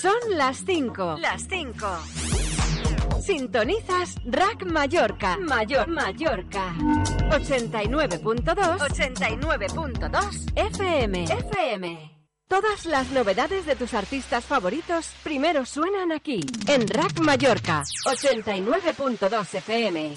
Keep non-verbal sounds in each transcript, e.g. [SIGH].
Son las 5. Las 5. Sintonizas Rack Mallorca. Mayor Mallorca. 89.2. 89.2 FM. FM. Todas las novedades de tus artistas favoritos primero suenan aquí, en Rack Mallorca. 89.2 FM.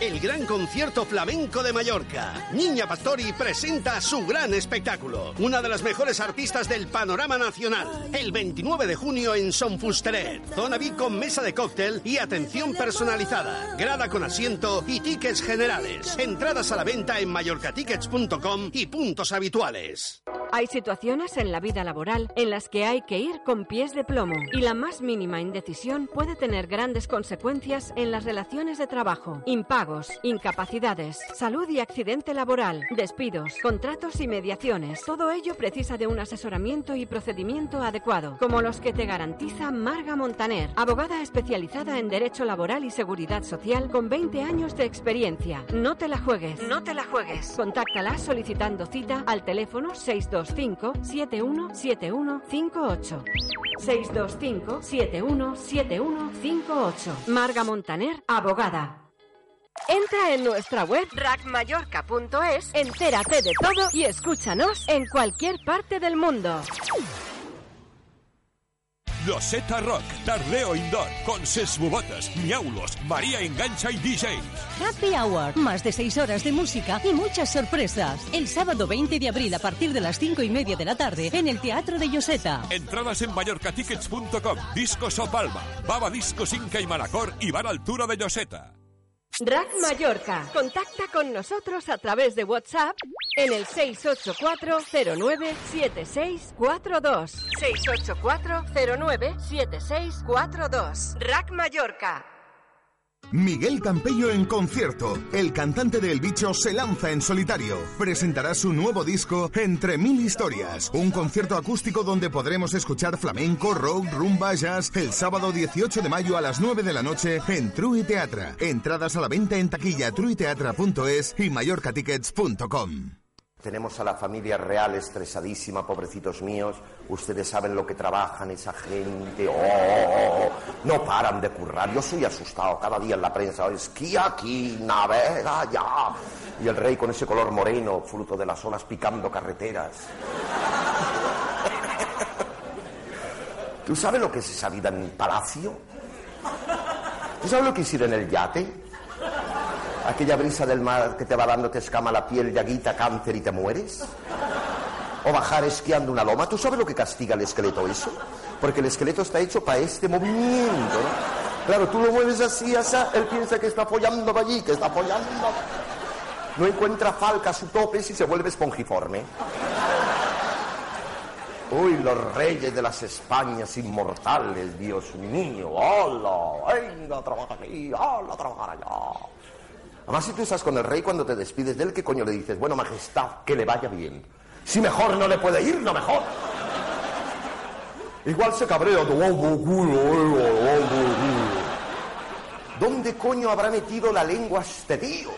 El gran concierto flamenco de Mallorca. Niña Pastori presenta su gran espectáculo. Una de las mejores artistas del panorama nacional. El 29 de junio en Son Fusteret. Zona VIP con mesa de cóctel y atención personalizada. Grada con asiento y tickets generales. Entradas a la venta en mallorcatickets.com y puntos habituales. Hay situaciones en la vida laboral en las que hay que ir con pies de plomo y la más mínima indecisión puede tener grandes consecuencias en las relaciones de trabajo, incapacidades, salud y accidente laboral, despidos, contratos y mediaciones. Todo ello precisa de un asesoramiento y procedimiento adecuado, como los que te garantiza Marga Montaner, abogada especializada en Derecho Laboral y Seguridad Social con 20 años de experiencia. No te la juegues. No te la juegues. Contáctala solicitando cita al teléfono 625 717158. 625 717158. Marga Montaner, abogada. Entra en nuestra web rackmallorca.es, entérate de todo y escúchanos en cualquier parte del mundo. Loseta Rock, Tardeo Indoor, con Sesbubotas, Miaulos, María Engancha y DJs. Happy Hour, más de seis horas de música y muchas sorpresas. El sábado 20 de abril a partir de las cinco y media de la tarde en el Teatro de Yoseta. Entradas en mallorcatickets.com, Discos o Palma, Baba Discos Inca y Malacor y Bar Altura de Yoseta. Rack Mallorca. Contacta con nosotros a través de WhatsApp en el 684-09-7642. 684-09-7642. Rack Mallorca. Miguel Campello en concierto. El cantante del bicho se lanza en solitario. Presentará su nuevo disco Entre Mil Historias. Un concierto acústico donde podremos escuchar flamenco, rock, rumba, jazz el sábado 18 de mayo a las 9 de la noche en True Teatra. Entradas a la venta en taquilla truiteatra.es y mallorcatickets.com. Tenemos a la familia real estresadísima, pobrecitos míos. Ustedes saben lo que trabajan esa gente. Oh, oh, oh. No paran de currar. Yo soy asustado cada día en la prensa. Esquía aquí, navega ya. Y el rey con ese color moreno, fruto de las olas picando carreteras. ¿Tú sabes lo que es esa vida en palacio? ¿Tú sabes lo que es ir en el yate? Aquella brisa del mar que te va dando, te escama la piel, llaguita, cáncer y te mueres? ¿O bajar esquiando una loma? ¿Tú sabes lo que castiga el esqueleto eso? Porque el esqueleto está hecho para este movimiento. Claro, tú lo mueves así, así, él piensa que está apoyando allí, que está apoyando. No encuentra falca su tope y se vuelve espongiforme. Uy, los reyes de las Españas inmortales, Dios mío. ¡Hola! Venga, trabaja aquí. ¡Hola, trabajar allá! Además, si tú estás con el rey cuando te despides de él, ¿qué coño le dices? Bueno, majestad, que le vaya bien. Si mejor no le puede ir, no mejor. Igual se cabrea. ¿Dónde coño habrá metido la lengua este tío?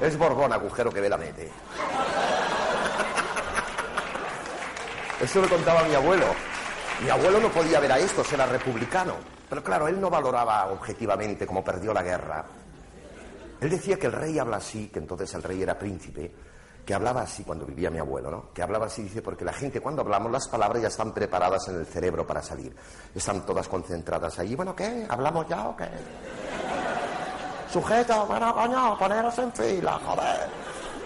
Es Borbón, agujero que ve la mete. Eso lo contaba mi abuelo. Mi abuelo no podía ver a esto, era republicano. Pero claro, él no valoraba objetivamente cómo perdió la guerra. Él decía que el rey habla así, que entonces el rey era príncipe, que hablaba así cuando vivía mi abuelo, ¿no? Que hablaba así, dice, porque la gente cuando hablamos las palabras ya están preparadas en el cerebro para salir. Están todas concentradas ahí. Bueno, ¿qué? ¿Hablamos ya o qué? Sujeto, bueno, coño, poneros en fila, joder.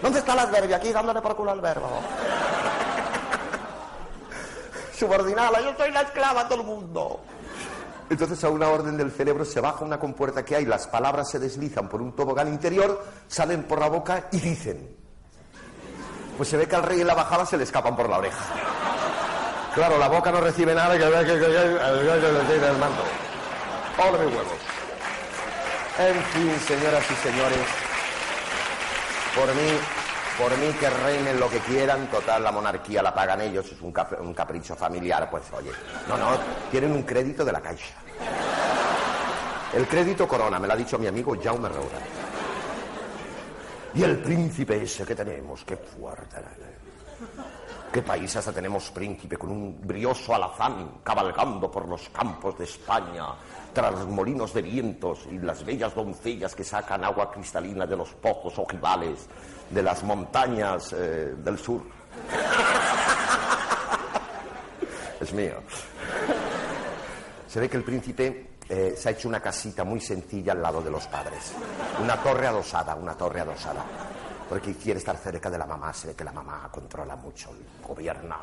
¿Dónde está el adverbio? Aquí dándole por culo al verbo. [LAUGHS] Subordinada, yo soy la esclava de todo el mundo. Entonces a una orden del cerebro se baja una compuerta que hay, las palabras se deslizan por un tobogán interior, salen por la boca y dicen. Pues se ve que al rey en la bajada se le escapan por la oreja. Claro, la boca no recibe nada que el mando. Hola mi huevo. En fin, señoras y señores, por mí por mí que reinen lo que quieran, total, la monarquía la pagan ellos, es un, capricho familiar, pues oye. No, no, tienen un crédito de la caixa. El crédito corona, me lo ha dicho mi amigo Jaume Roura. Y el príncipe ese que tenemos, qué fuerte. ¿Qué país hasta tenemos príncipe con un brioso alazán cabalgando por los campos de España, tras los molinos de vientos y las bellas doncellas que sacan agua cristalina de los pozos ojivales de las montañas eh, del sur? [LAUGHS] es mío. Se ve que el príncipe eh, se ha hecho una casita muy sencilla al lado de los padres. Una torre adosada, una torre adosada porque quiere estar cerca de la mamá, se ve que la mamá controla mucho, gobierna.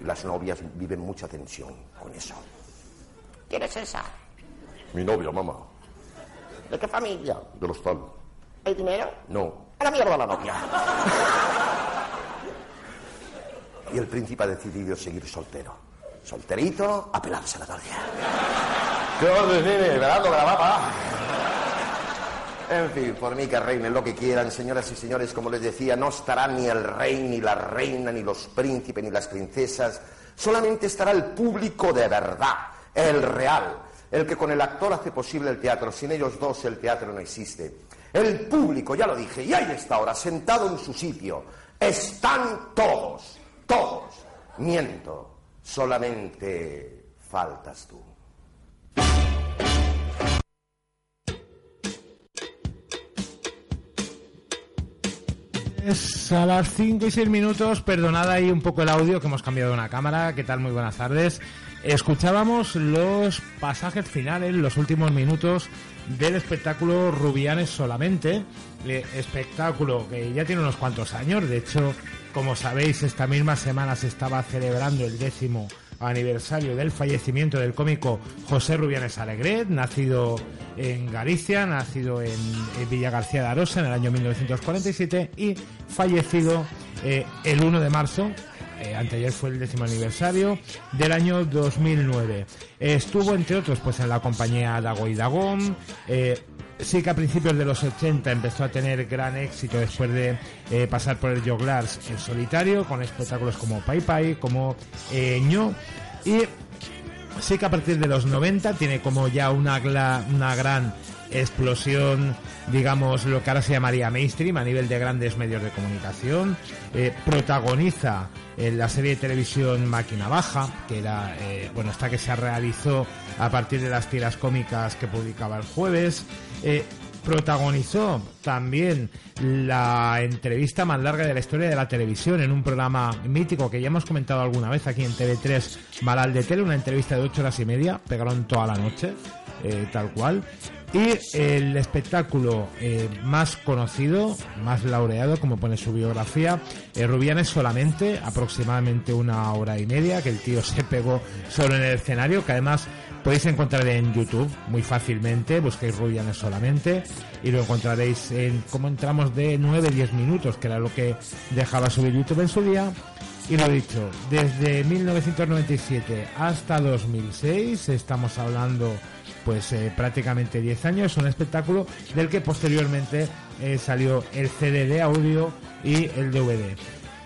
Y las novias viven mucha tensión con eso. ¿Quién es esa? Mi novia, mamá. ¿De qué familia? De los ¿Hay dinero? No. A la mierda la novia. Y el príncipe ha decidido seguir soltero. Solterito, a pelarse la novia. ¿Qué orden tiene? Velando la. En fin, por mí que reinen lo que quieran, señoras y señores, como les decía, no estará ni el rey, ni la reina, ni los príncipes, ni las princesas, solamente estará el público de verdad, el real, el que con el actor hace posible el teatro. Sin ellos dos el teatro no existe. El público, ya lo dije, y ahí está ahora, sentado en su sitio. Están todos, todos. Miento, solamente faltas tú. Es a las 5 y 6 minutos, perdonad ahí un poco el audio que hemos cambiado de una cámara. ¿Qué tal? Muy buenas tardes. Escuchábamos los pasajes finales, los últimos minutos del espectáculo Rubianes solamente. Eh, espectáculo que ya tiene unos cuantos años. De hecho, como sabéis, esta misma semana se estaba celebrando el décimo aniversario del fallecimiento del cómico José Rubianes Alegret, nacido en Galicia, nacido en, Villa García de Arosa en el año 1947 y fallecido eh, el 1 de marzo eh, anteayer fue el décimo aniversario del año 2009. estuvo, entre otros, pues en la compañía Dago y Dagón. Eh, sí que a principios de los 80 empezó a tener gran éxito después de eh, pasar por el Joglars en solitario, con espectáculos como Pai Pai, como Ño. Y sí que a partir de los 90 tiene como ya una, una gran explosión, digamos, lo que ahora se llamaría mainstream a nivel de grandes medios de comunicación. protagoniza en la serie de televisión Máquina Baja, que era, eh, bueno, esta que se realizó a partir de las tiras cómicas que publicaba el jueves. Eh, protagonizó también la entrevista más larga de la historia de la televisión en un programa mítico que ya hemos comentado alguna vez aquí en TV3 Malal de Tele, una entrevista de ocho horas y media, pegaron toda la noche, eh, tal cual. Y el espectáculo eh, más conocido, más laureado, como pone su biografía, eh, Rubianes solamente, aproximadamente una hora y media, que el tío [LAUGHS] se pegó solo en el escenario, que además podéis encontrar en YouTube muy fácilmente, busquéis Rubianes solamente y lo encontraréis en como entramos de 9-10 minutos, que era lo que dejaba subir YouTube en su día. Y lo dicho, desde 1997 hasta 2006 estamos hablando pues eh, prácticamente 10 años, un espectáculo del que posteriormente eh, salió el CD de audio y el DVD.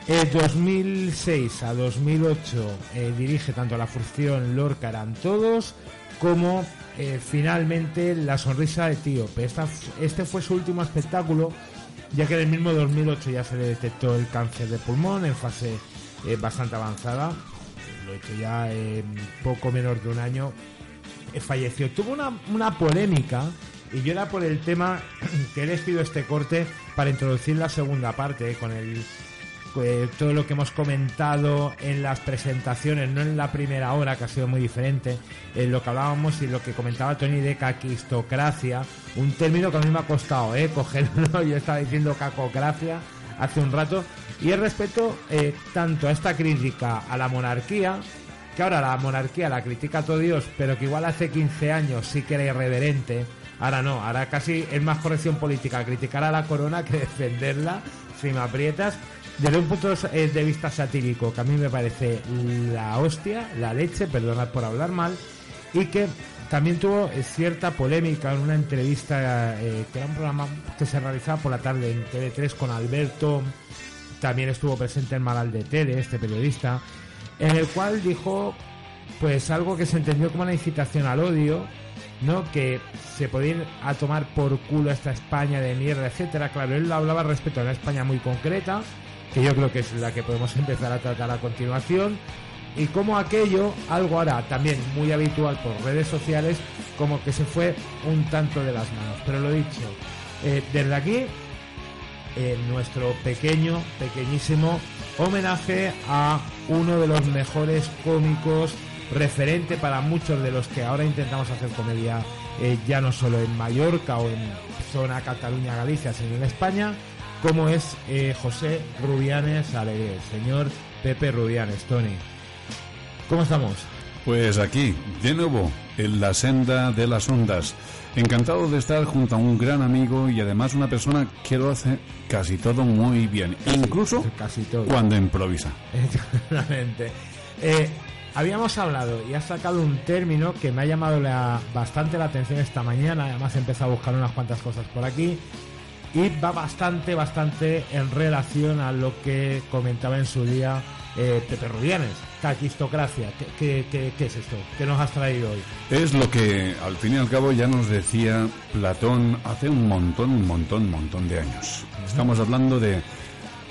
De 2006 a 2008 eh, dirige tanto la función Lorca eran todos como finalmente La sonrisa de Tíope. este fue su último espectáculo ya que en el mismo 2008 ya se le detectó el cáncer de pulmón en fase bastante avanzada. Lo he hecho ya en poco menos de un año eh, falleció. Tuvo una, una polémica y yo era por el tema [CLEARS THROAT] que he elegido este corte para introducir la segunda parte eh, con el eh, todo lo que hemos comentado en las presentaciones, no en la primera hora, que ha sido muy diferente, en lo que hablábamos y lo que comentaba Tony de caquistocracia, un término que a mí me ha costado eh, [LAUGHS] cogerlo, yo estaba diciendo cacocracia hace un rato, y el respeto tanto a esta crítica a la monarquía, que ahora la monarquía la critica todo Dios, pero que igual hace 15 años sí que era irreverente, ahora no, ahora casi es más corrección política criticar a la corona que defenderla, si me aprietas, desde un punto de eh, vista satírico, que a mí me parece la hostia, la leche, perdonad por hablar mal, y que también tuvo eh, cierta polémica en una entrevista eh, que era un programa que se realizaba por la tarde en TV3 con Alberto, también estuvo presente en Malal de Tele, este periodista, en el cual dijo pues algo que se entendió como una incitación al odio, ¿no? Que se podía ir a tomar por culo esta España de mierda, etcétera. Claro, él hablaba respecto a una España muy concreta, que yo creo que es la que podemos [LAUGHS] empezar a tratar a continuación, y como aquello, algo ahora también muy habitual por redes sociales, como que se fue un tanto de las manos. Pero lo dicho, eh, desde aquí, eh, nuestro pequeño, pequeñísimo homenaje a uno de los mejores cómicos referente para muchos de los que ahora intentamos hacer comedia eh, ya no solo en Mallorca o en zona Cataluña, Galicia, sino en España, como es eh, José Rubianes Alegre, señor Pepe Rubianes, Tony. ¿Cómo estamos? Pues aquí, de nuevo, en la senda de las ondas. Encantado de estar junto a un gran amigo y además una persona que lo hace casi todo muy bien, incluso Casi todo. cuando improvisa. Exactamente. Eh, habíamos hablado y has sacado un término que me ha llamado la- bastante la atención esta mañana. Además, he empezado a buscar unas cuantas cosas por aquí. Y va bastante, bastante en relación a lo que comentaba en su día eh, Pepe Rubianes. Caquistocracia. ¿Qué, qué, es esto? ¿Qué nos has traído hoy? Es lo que al fin y al cabo ya nos decía Platón hace un montón, un montón, un montón de años. Estamos hablando de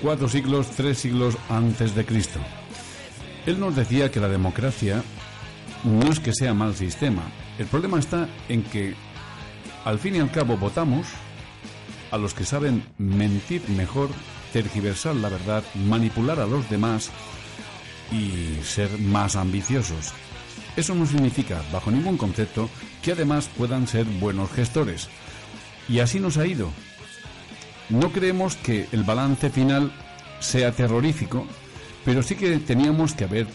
cuatro siglos, tres siglos antes de Cristo. Él nos decía que la democracia no es que sea mal sistema. El problema está en que al fin y al cabo votamos a los que saben mentir mejor, tergiversar la verdad, manipular a los demás y ser más ambiciosos. Eso no significa, bajo ningún concepto, que además puedan ser buenos gestores. Y así nos ha ido. No creemos que el balance final sea terrorífico, pero sí que teníamos que haber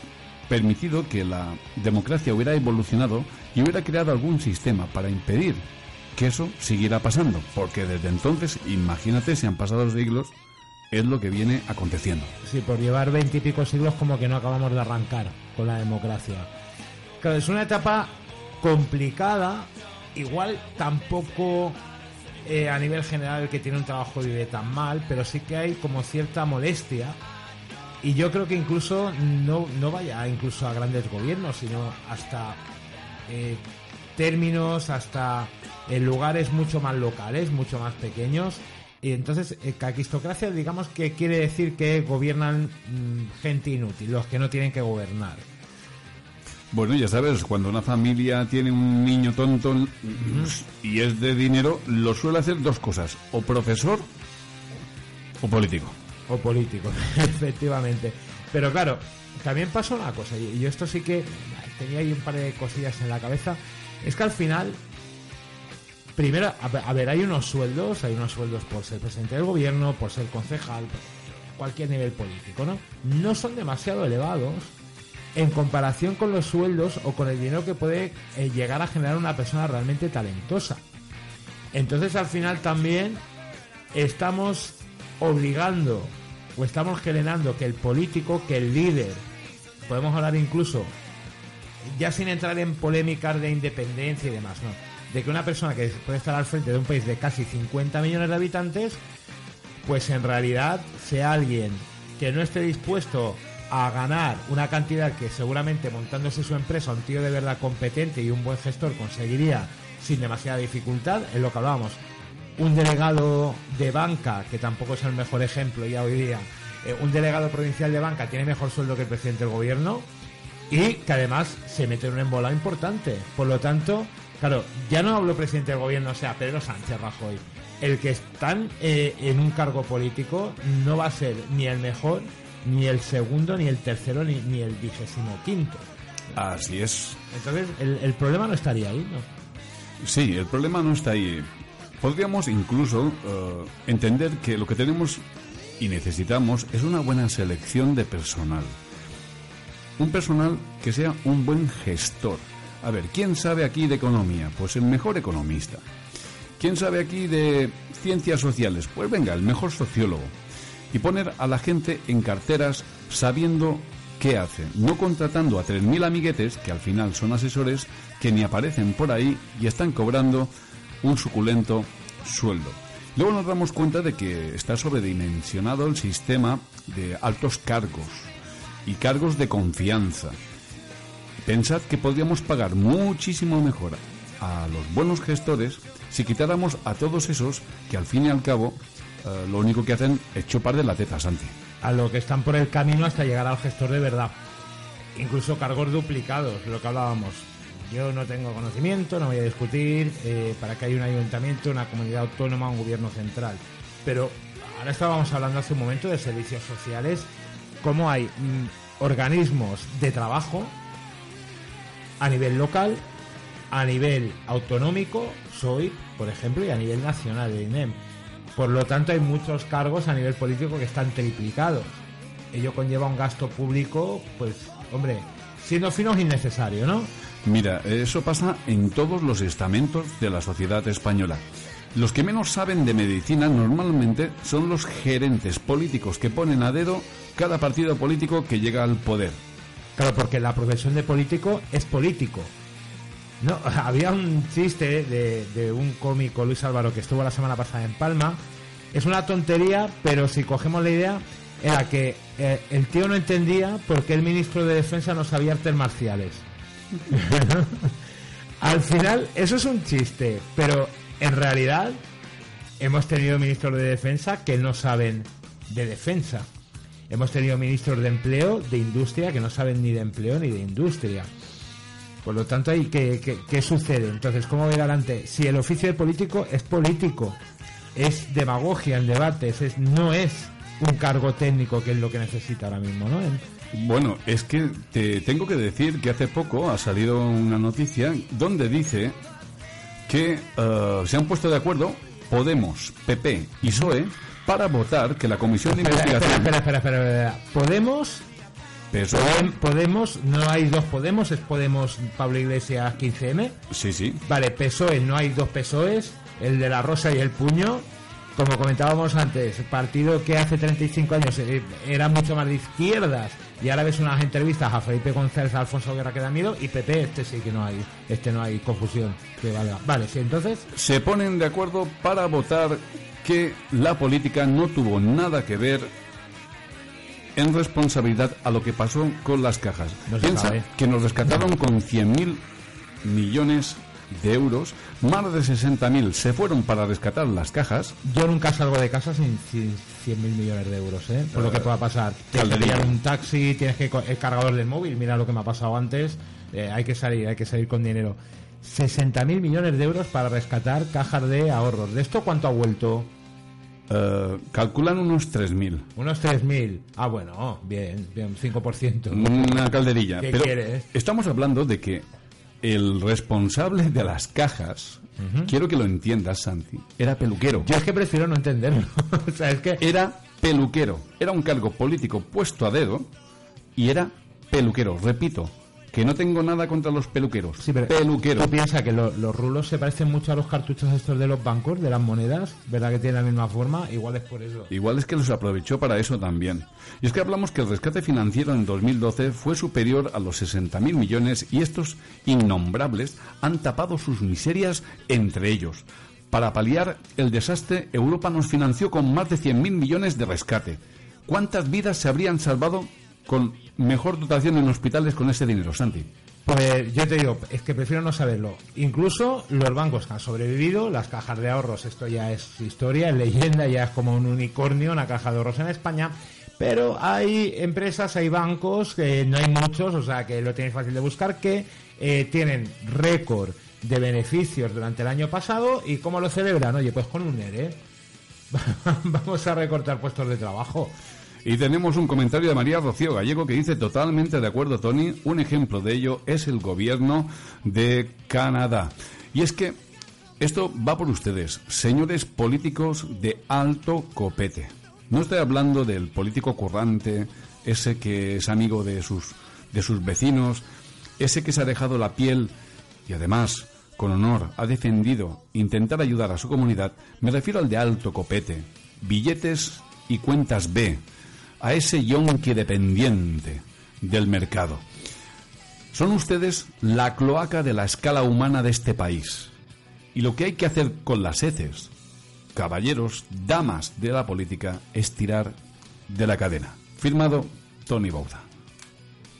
permitido que la democracia hubiera evolucionado y hubiera creado algún sistema para impedir que eso siguiera pasando, porque desde entonces, imagínate, si han pasado siglos, es lo que viene aconteciendo. Sí, por llevar veintipico siglos como que no acabamos de arrancar con la democracia. Claro, es una etapa complicada, igual tampoco eh, a nivel general que tiene un trabajo vive tan mal, pero sí que hay como cierta molestia y yo creo que incluso no, no vaya incluso a grandes gobiernos, sino hasta eh, términos, hasta en lugares mucho más locales, mucho más pequeños. Y entonces, eh, caquistocracia, digamos que quiere decir que gobiernan mm, gente inútil, los que no tienen que gobernar. Bueno, ya sabes, cuando una familia tiene un niño tonto y es de dinero, lo suele hacer dos cosas, o profesor o político. O políticos, [LAUGHS] efectivamente. Pero claro, también pasa una cosa, y yo esto sí que tenía ahí un par de cosillas en la cabeza, es que al final, primero, a ver, hay unos sueldos, hay unos sueldos por ser presidente del gobierno, por ser concejal, cualquier nivel político, ¿no? No son demasiado elevados en comparación con los sueldos o con el dinero que puede eh, llegar a generar una persona realmente talentosa. Entonces al final también estamos obligando o estamos generando que el político, que el líder, podemos hablar incluso, ya sin entrar en polémicas de independencia y demás, ¿no? De que una persona que puede estar al frente de un país de casi 50 millones de habitantes, pues en realidad sea alguien que no esté dispuesto a ganar una cantidad que seguramente montándose su empresa un tío de verdad competente y un buen gestor conseguiría sin demasiada dificultad, es lo que hablábamos. Un delegado de banca, que tampoco es el mejor ejemplo ya hoy día, eh, un delegado provincial de banca tiene mejor sueldo que el presidente del gobierno y que además se mete en un embolado importante. Por lo tanto, claro, ya no hablo presidente del gobierno, o sea, Pedro Sánchez Rajoy. El que están eh, en un cargo político no va a ser ni el mejor, ni el segundo, ni el tercero, ni, ni el vigésimo quinto. Así es. Entonces, el, el problema no estaría ahí, ¿no? Sí, el problema no está ahí. Podríamos incluso eh, entender que lo que tenemos y necesitamos es una buena selección de personal. Un personal que sea un buen gestor. A ver, ¿quién sabe aquí de economía? Pues el mejor economista. ¿Quién sabe aquí de ciencias sociales? Pues venga, el mejor sociólogo. Y poner a la gente en carteras sabiendo qué hace, no contratando a 3.000 amiguetes, que al final son asesores, que ni aparecen por ahí y están cobrando un suculento sueldo. Luego nos damos cuenta de que está sobredimensionado el sistema de altos cargos y cargos de confianza. Pensad que podríamos pagar muchísimo mejor a los buenos gestores si quitáramos a todos esos que al fin y al cabo eh, lo único que hacen es chupar de la teta, Santi. a lo que están por el camino hasta llegar al gestor de verdad. Incluso cargos duplicados, lo que hablábamos. Yo no tengo conocimiento, no voy a discutir eh, para que haya un ayuntamiento, una comunidad autónoma, un gobierno central. Pero ahora estábamos hablando hace un momento de servicios sociales, cómo hay mm, organismos de trabajo a nivel local, a nivel autonómico, soy, por ejemplo, y a nivel nacional, de INEM. Por lo tanto, hay muchos cargos a nivel político que están triplicados. Ello conlleva un gasto público, pues, hombre, siendo finos innecesario, ¿no? Mira, eso pasa en todos los estamentos de la sociedad española. Los que menos saben de medicina normalmente son los gerentes políticos que ponen a dedo cada partido político que llega al poder. Claro, porque la profesión de político es político. No, [LAUGHS] había un chiste de, un cómico, Luis Álvaro, que estuvo la semana pasada en Palma. Es una tontería, pero si cogemos la idea, era que eh, el tío no entendía por qué el ministro de Defensa no sabía artes marciales. [LAUGHS] Al final, eso es un chiste, pero en realidad hemos tenido ministros de defensa que no saben de defensa. Hemos tenido ministros de empleo, de industria, que no saben ni de empleo ni de industria. Por lo tanto, ¿hay ¿qué, qué, qué sucede? Entonces, ¿cómo ver adelante? Si el oficio de político es político, es demagogia el debate, es, no es un cargo técnico que es lo que necesita ahora mismo, ¿no? Bueno, es que te tengo que decir que hace poco ha salido una noticia donde dice que uh, se han puesto de acuerdo Podemos, PP y PSOE para votar que la Comisión de espera, Investigación... Espera, espera, espera, espera. Podemos... PSOE, Podem- Podemos, no hay dos Podemos, es Podemos Pablo Iglesias 15M. sí, sí. Vale, PSOE, no hay dos PSOEs, el de la rosa y el puño. Como comentábamos antes, partido que hace 35 años eh, era mucho más de izquierdas y ahora ves unas entrevistas a Felipe González, a Alfonso Guerra que da miedo y PP, este sí que no hay, este no hay confusión. Que valga. Vale, sí, entonces, Se ponen de acuerdo para votar que la política no tuvo nada que ver en responsabilidad a lo que pasó con las cajas. No Piensa sabe. que nos rescataron con 100.000 millones de euros, más de 60.000 se fueron para rescatar las cajas. yo nunca salgo de casa sin, sin 100 mil millones de euros, ¿eh? Por lo que pueda pasar. Tienes que pillar un taxi, tienes que el cargador del móvil, mira lo que me ha pasado antes. eh, hay que salir, hay que salir con dinero. 60 mil millones de euros para rescatar cajas de ahorros. ¿De esto cuánto ha vuelto? Eh, calculan unos 3.000. Unos 3.000. Ah, bueno, bien, bien, 5%. Una calderilla. ¿Qué Pero quieres? estamos hablando de que el responsable de las cajas, quiero que lo entiendas, Santi, era peluquero. Yo es que prefiero no entenderlo. [LAUGHS] o sea, es que... Era peluquero. Era un cargo político puesto a dedo y era peluquero. Repito, que no tengo nada contra los peluqueros. Sí, pero peluquero. Tú piensas que lo- los rulos se parecen mucho a los cartuchos estos de los bancos, de las monedas, ¿verdad que tienen la misma forma? Igual es por eso. Igual es que los aprovechó para eso también. Y es que hablamos que el rescate financiero en 2012 fue superior a los 60.000 millones y estos innombrables han tapado sus miserias entre ellos. Para paliar el desastre, Europa nos financió con más de 100.000 millones de rescate. ¿Cuántas vidas se habrían salvado con mejor dotación en hospitales con ese dinero, Santi? Pues yo te digo, es que prefiero no saberlo. Incluso los bancos que han sobrevivido, las cajas de ahorros, esto ya es historia, es leyenda, ya es como un unicornio, una caja de ahorros en España. Pero hay empresas, hay bancos, que no hay muchos, o sea que lo tenéis fácil de buscar, que eh, tienen récord de beneficios durante el año pasado y cómo lo celebran. Oye, pues con un ERE. [LAUGHS] Vamos a recortar puestos de trabajo. Y tenemos un comentario de María Rocío Gallego que dice totalmente de acuerdo, Tony. Un ejemplo de ello es el gobierno de Canadá. Y es que esto va por ustedes, señores políticos de alto copete. No estoy hablando del político currante, ese que es amigo de sus, de sus vecinos, ese que se ha dejado la piel y además, con honor, ha defendido intentar ayudar a su comunidad. Me refiero al de alto copete, billetes y cuentas B, a ese yonki dependiente del mercado. Son ustedes la cloaca de la escala humana de este país. Y lo que hay que hacer con las heces, caballeros, damas de la política, es tirar de la cadena. Firmado Tony Bauza.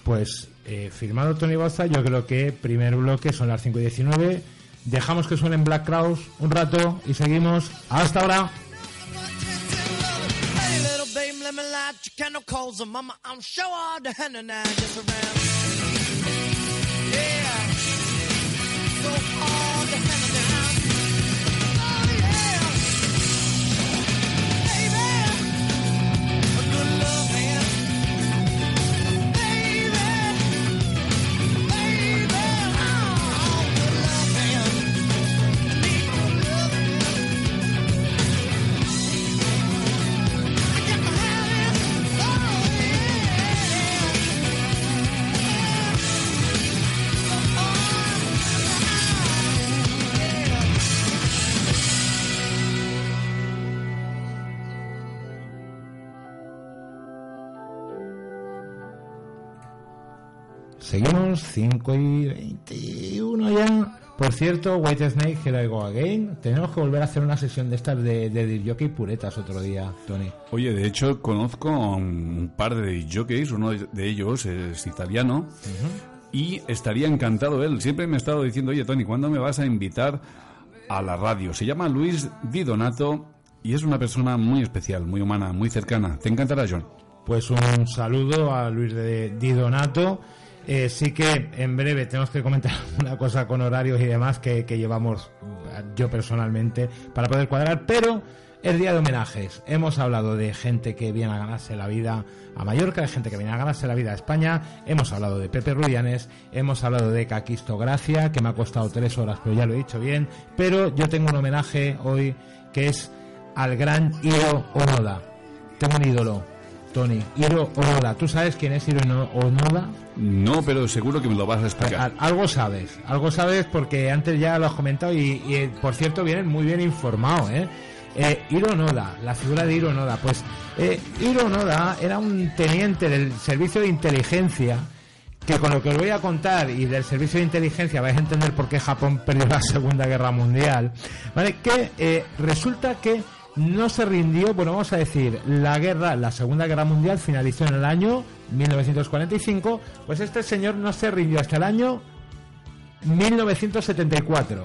Pues eh, firmado Tony Boza, yo creo que primer bloque son las 5 y 19. Dejamos que suenen Black Crowes un rato y seguimos. Hasta ahora. side, she kind calls mama. I'm sure all the henna now just around. Seguimos, 5 y 21 ya. Por cierto, White Snake, Here I Go Again. Tenemos que volver a hacer una sesión de estas de, de disc jockey puretas otro día, Tony. Oye, de hecho, conozco a un par de jockeys, uno de ellos es italiano, y estaría encantado él. Siempre me ha estado diciendo, oye, Tony, ¿cuándo me vas a invitar a la radio? Se llama Luis Di Donato y es una persona muy especial, muy humana, muy cercana. Te encantará, John. Pues un saludo a Luis de Di Donato. Eh, sí que en breve tenemos que comentar [LAUGHS] una cosa con horarios y demás que, llevamos yo personalmente para poder cuadrar, pero el día de homenajes. Hemos hablado de gente que viene a ganarse la vida a Mallorca, de gente que viene a ganarse la vida a España. Hemos hablado de Pepe Rubianes, hemos hablado de Caquisto Gracia, que me ha costado tres horas, pero ya lo he dicho bien. Pero yo tengo un homenaje hoy que es al gran Hiro Onoda. Tengo un ídolo, Tony. Hiro Onoda. ¿Tú sabes quién es Hiro No- Onoda? No, pero seguro que me lo vas a explicar. Al- Algo sabes, algo sabes porque antes ya lo has comentado y, y, por cierto vienes muy bien informado, ¿eh? Eh, Hiro Noda, la figura de Hiro Noda, pues eh, Hiro Noda era un teniente del servicio de inteligencia que con lo que os voy a contar y del servicio de inteligencia vais a entender por qué Japón perdió la Segunda Guerra Mundial, ¿vale? Que eh, resulta que no se rindió, bueno, vamos a decir, la guerra, la Segunda Guerra Mundial finalizó en el año 1945, pues este señor no se rindió hasta el año 1974.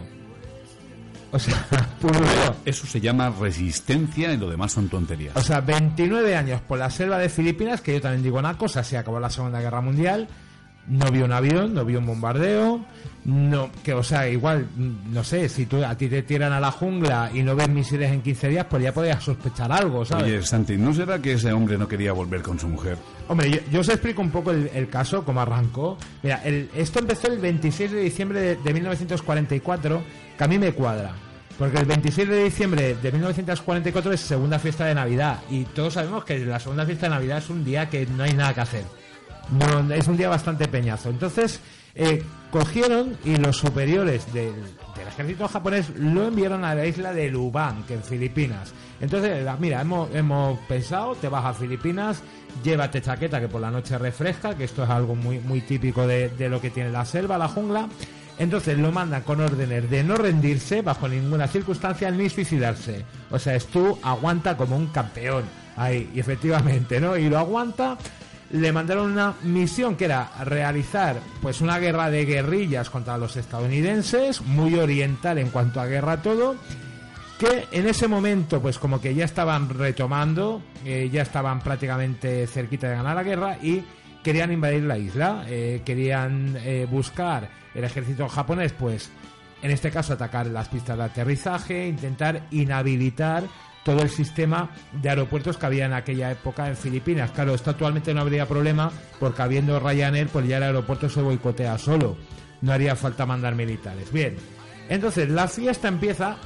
O sea. [LAUGHS] Eso se llama resistencia y lo demás son tonterías. O sea, 29 años por la selva de Filipinas, que yo también digo una cosa, se acabó la Segunda Guerra Mundial, no vio un avión, no vio un bombardeo, no, que o sea, igual, no sé, si tú, a ti te tiran a la jungla y no ves misiles en 15 días, pues ya podrías sospechar algo, ¿sabes? Oye, Santi, ¿no será que ese hombre no quería volver con su mujer? Hombre, yo, yo os explico un poco el, el caso, cómo arrancó. Mira, el- esto empezó el 26 de diciembre de, de 1944, que a mí me cuadra. Porque el 26 de diciembre de 1944 es segunda fiesta de Navidad. Y todos sabemos que la segunda fiesta de Navidad es un día que no hay nada que hacer. Es un día bastante peñazo. Entonces, eh, cogieron y los superiores del, ejército japonés lo enviaron a la isla de Lubang, que en Filipinas. Entonces, mira, hemos, hemos pensado, te vas a Filipinas, llévate chaqueta que por la noche refresca, que esto es algo muy, muy típico de, de lo que tiene la selva, la jungla. Entonces lo mandan con órdenes de no rendirse bajo ninguna circunstancia ni suicidarse. O sea, es tú aguanta como un campeón. Ahí, y efectivamente, ¿no? Y lo aguanta le mandaron una misión que era realizar pues una guerra de guerrillas contra los estadounidenses, muy oriental en cuanto a guerra todo, que en ese momento pues como que ya estaban retomando, eh, ya estaban prácticamente cerquita de ganar la guerra y querían invadir la isla, eh, querían eh, buscar el ejército japonés pues en este caso atacar las pistas de aterrizaje, intentar inhabilitar todo el sistema de aeropuertos que había en aquella época en Filipinas. Claro, esto actualmente no habría problema porque habiendo Ryanair, pues ya el aeropuerto se boicotea solo. No haría falta mandar militares. Bien, entonces la fiesta empieza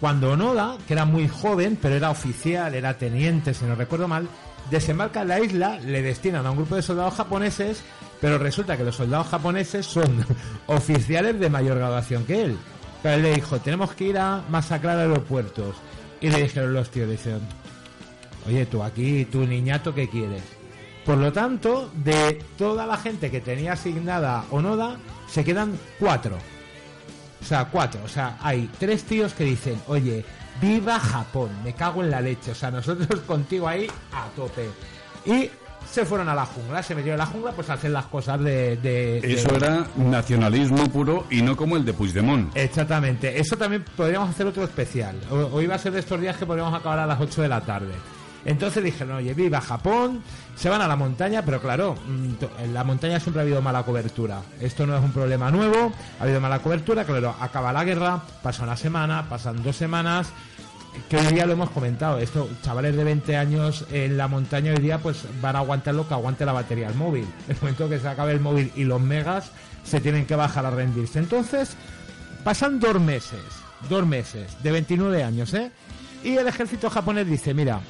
cuando Onoda, que era muy joven, pero era oficial, era teniente, si no recuerdo mal, desembarca en la isla, le destinan a un grupo de soldados japoneses, pero resulta que los soldados japoneses son [LAUGHS] oficiales de mayor graduación que él. Pero él le dijo, tenemos que ir a masacrar aeropuertos. Y le dijeron los tíos, dicen, oye, tú aquí, tu niñato, ¿qué quieres? Por lo tanto, de toda la gente que tenía asignada Onoda, se quedan cuatro. O sea, cuatro. O sea, hay tres tíos que dicen, oye, viva Japón, me cago en la leche. O sea, nosotros [LAUGHS] contigo ahí a tope. Y se fueron a la jungla, se metieron a la jungla pues a hacer las cosas de... de- de- Eso era nacionalismo puro y no como el de Puigdemont. Exactamente, eso también podríamos hacer otro especial. O- Hoy va a ser de estos días que podríamos acabar a las 8 de la tarde. Entonces dijeron, oye, viva Japón, se van a la montaña, pero claro, mm, en la montaña siempre ha habido mala cobertura. Esto no es un problema nuevo, ha habido mala cobertura, claro, acaba la guerra, pasa una semana, pasan dos semanas, que hoy día lo hemos comentado, esto, chavales de 20 años en la montaña hoy día pues van a aguantar lo que aguante la batería del móvil. [LAUGHS] El momento que se acabe el móvil y los megas se tienen que bajar a rendirse. Entonces, pasan dos meses, dos meses, de 29 años, ¿eh? Y el ejército japonés dice, mira,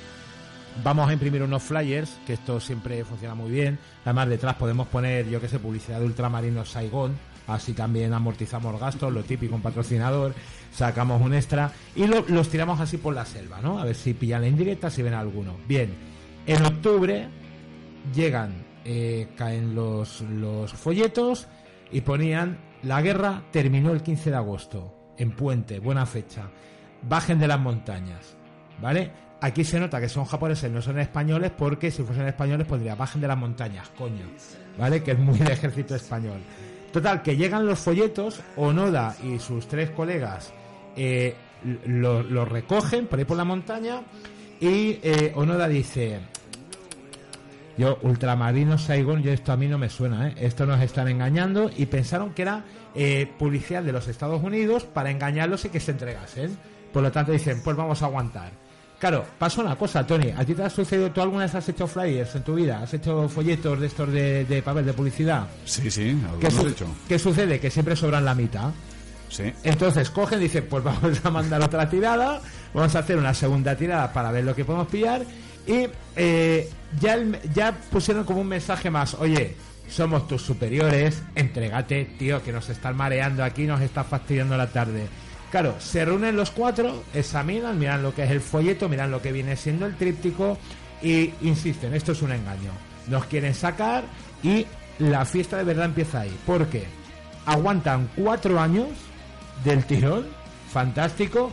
vamos a imprimir unos flyers, que esto siempre funciona muy bien. Además, detrás podemos poner, yo que sé, publicidad de ultramarinos Saigón, así también amortizamos gastos, lo típico, un patrocinador, sacamos un extra y lo- los tiramos así por la selva, ¿no? A ver si pillan la indirecta, si ven alguno. Bien, en octubre llegan, eh, caen los, los folletos y ponían la guerra terminó el 15 de agosto, en Puente, buena fecha. Bajen de las montañas, ¿vale? Aquí se nota que son japoneses, no son españoles, porque si fuesen españoles pondría bajen de las montañas, coño, ¿vale? Que es muy de ejército español. Total, que llegan los folletos, Onoda y sus tres colegas eh, lo, lo recogen por ahí por la montaña y eh, Onoda dice, yo, Ultramarino Saigon, yo esto a mí no me suena, ¿eh? Esto nos están engañando y pensaron que era eh, de los Estados Unidos para engañarlos y que se entregasen. Por lo tanto dicen, pues vamos a aguantar. Claro, pasa una cosa, Tony. ¿A ti te ha sucedido, tú alguna vez has hecho flyers en tu vida? ¿Has hecho folletos de estos de, de papel de publicidad? Sí, sí, ¿Qué, su- he hecho. qué sucede? Que siempre sobran la mitad. Sí. Entonces cogen y dicen, pues vamos a mandar otra tirada, vamos a hacer una segunda tirada para ver lo que podemos pillar y eh, ya, el- ya pusieron como un mensaje más, oye, somos tus superiores, entrégate, tío, que nos están mareando aquí, nos está fastidiando la tarde. Claro, se reúnen los cuatro, examinan, miran lo que es el folleto, miran lo que viene siendo el tríptico y insisten, esto es un engaño. Nos quieren sacar y la fiesta de verdad empieza ahí. ¿Por qué? Aguantan cuatro años del tirón, fantástico.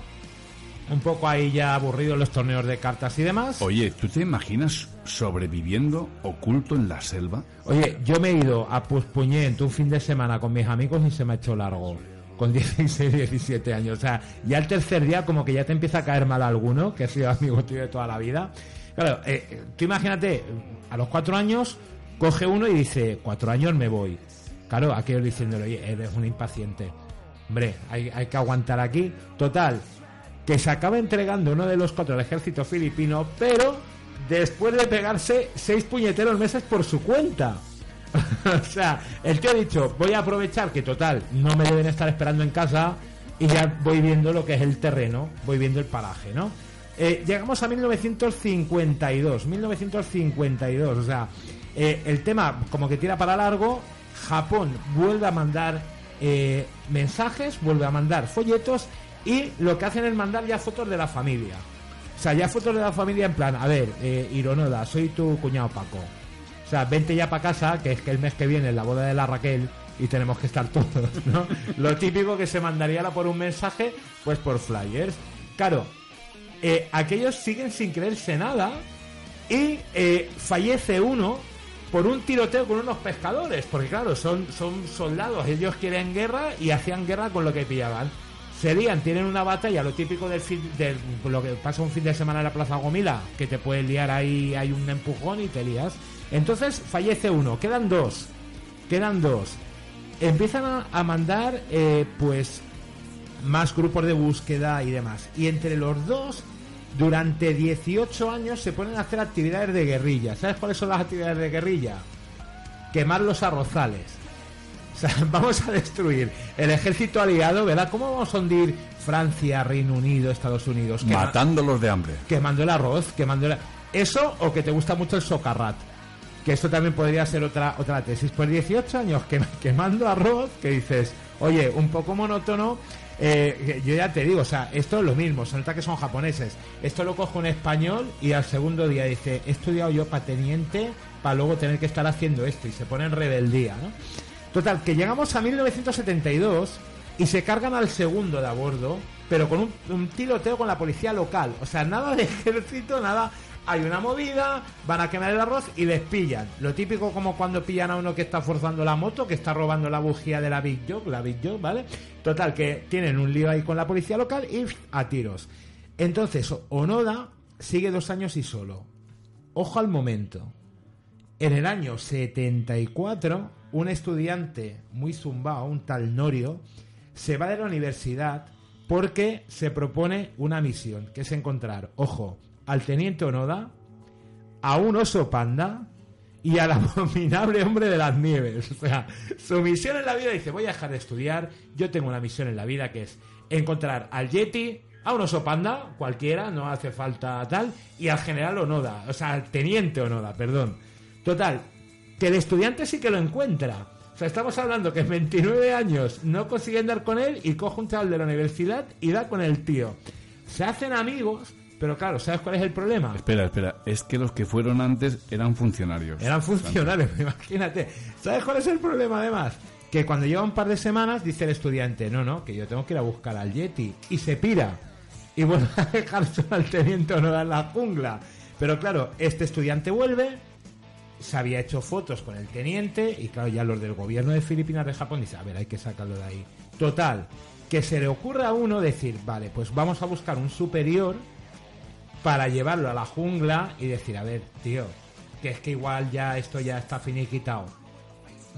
Un poco ahí ya aburridos los torneos de cartas y demás. Oye, ¿tú te imaginas sobreviviendo oculto en la selva? Oye, yo me he ido a Puspuñent un fin de semana con mis amigos y se me ha hecho largo. Con 16, 17 años. O sea, ya el tercer día como que ya te empieza a caer mal alguno, que ha sido amigo tuyo de toda la vida. Claro, eh, tú imagínate, a los cuatro años coge uno y dice, cuatro años me voy. Claro, aquellos diciéndole, oye, eres un impaciente. Hombre, hay, hay que aguantar aquí. Total, que se acaba entregando uno de los cuatro al ejército filipino, pero después de pegarse seis puñeteros meses por su cuenta. [LAUGHS] o sea, el tío ha dicho, voy a aprovechar que total, no me deben estar esperando en casa y ya voy viendo lo que es el terreno, voy viendo el paraje, ¿no? Eh, llegamos a 1952, 1952, o sea, eh, el tema como que tira para largo, Japón vuelve a mandar eh, mensajes, vuelve a mandar folletos y lo que hacen es mandar ya fotos de la familia. O sea, ya fotos de la familia en plan, a ver, eh, Ironoda, soy tu cuñado Paco. O sea, vente ya para casa, que es que el mes que viene es la boda de la Raquel y tenemos que estar todos, ¿no? [LAUGHS] Lo típico que se mandaría la por un mensaje, pues por flyers. Claro, eh, aquellos siguen sin creerse nada y eh, fallece uno por un tiroteo con unos pescadores, porque claro, son, son soldados, ellos quieren guerra y hacían guerra con lo que pillaban. Serían, tienen una batalla, lo típico del fin, del, lo que pasa un fin de semana en la Plaza Gomila, que te puedes liar ahí, hay un empujón y te lías. Entonces fallece uno, quedan dos, quedan dos. Empiezan a, mandar, eh, pues, más grupos de búsqueda y demás. Y entre los dos, durante 18 años se ponen a hacer actividades de guerrilla. ¿Sabes cuáles son las actividades de guerrilla? Quemar los arrozales. O sea, [LAUGHS] vamos a destruir el ejército aliado, ¿verdad? ¿Cómo vamos a hundir Francia, Reino Unido, Estados Unidos? Quema- Matándolos de hambre. quemando el arroz, quemando el... Eso o que te gusta mucho el socarrat. Que esto también podría ser otra otra tesis. Pues 18 años quem- quemando arroz, que dices, oye, un poco monótono. eh, yo ya te digo, o sea, esto es lo mismo, se nota que son japoneses. Esto lo cojo un español y al segundo día dice, he estudiado yo para teniente para luego tener que estar haciendo esto y se pone en rebeldía, ¿no? Total, que llegamos a 1972 y se cargan al segundo de a bordo, pero con un, un tiroteo con la policía local. O sea, nada de [LAUGHS] ejército, nada. Hay una movida, van a quemar el arroz y les pillan. Lo típico como cuando pillan a uno que está forzando la moto, que está robando la bujía de la Big Job, la Big Job, ¿vale? Total, que tienen un lío ahí con la policía local y a tiros. Entonces, Onoda sigue dos años y solo. Ojo al momento. En el año 74, un estudiante muy zumbao, un tal Norio, se va de la universidad porque se propone una misión, que es encontrar, ojo, al teniente Onoda, a un oso panda y al [LAUGHS] abominable hombre de las nieves. O sea, su misión en la vida dice, voy a dejar de estudiar, yo tengo una misión en la vida que es encontrar al Yeti, a un oso panda, cualquiera, no hace falta tal, y al general Onoda, o sea, al teniente Onoda, perdón. Total, que el estudiante sí que lo encuentra. O sea, estamos hablando que en 29 años no consiguen dar con él y coge un chaval de la universidad y da con el tío. Se hacen amigos, pero claro, ¿sabes cuál es el problema? Espera, espera. Es que los que fueron antes eran funcionarios. Eran funcionarios, [LAUGHS] imagínate. ¿Sabes cuál es el problema además? Que cuando lleva un par de semanas dice el estudiante, no, no, que yo tengo que ir a buscar al Yeti. Y se pira. Y vuelve a dejar solo al teniente Onoda en la jungla. Pero claro, este estudiante vuelve, se había hecho fotos con el teniente y claro, ya los del gobierno de Filipinas de Japón dicen, a ver, hay que sacarlo de ahí. Total, que se le ocurra a uno decir, vale, pues vamos a buscar un superior para llevarlo a la jungla y decir, a ver, tío, que es que igual ya esto ya está finiquitado.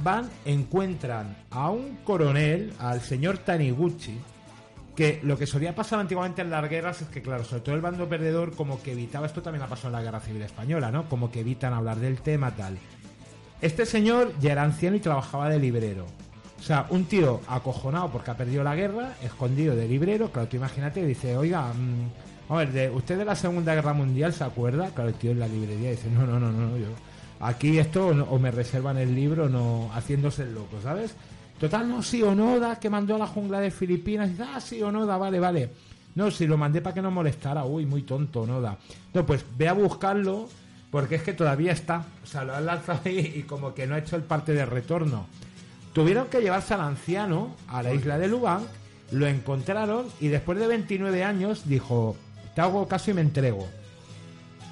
Van, encuentran a un coronel, al señor Taniguchi, que lo que solía pasar antiguamente en las guerras es que, claro, sobre todo el bando perdedor como que evitaba, esto también ha pasado en la guerra civil española, ¿no? Como que evitan hablar del tema, tal. Este señor ya era anciano y trabajaba de librero. O sea, un tío acojonado porque ha perdido la guerra, escondido de librero, claro, tú imagínate, dice, oiga, mm, a ver, de, ¿usted de la Segunda Guerra Mundial se acuerda? Claro, el tío en la librería dice, no, no, no, no, yo... Aquí esto no- o me reservan el libro no haciéndose el loco, ¿sabes? Total, no, sí, Onoda, que mandó a la jungla de Filipinas. Dice, ah, sí, Onoda, vale, vale. No, si lo mandé para que no molestara. Uy, muy tonto, Onoda. No, pues ve a buscarlo, porque es que todavía está. O sea, lo han lanzado ahí y como que no ha hecho el parte de retorno. Tuvieron que llevarse al anciano a la isla de Lubang, lo encontraron y después de 29 años dijo, te hago caso y me entrego.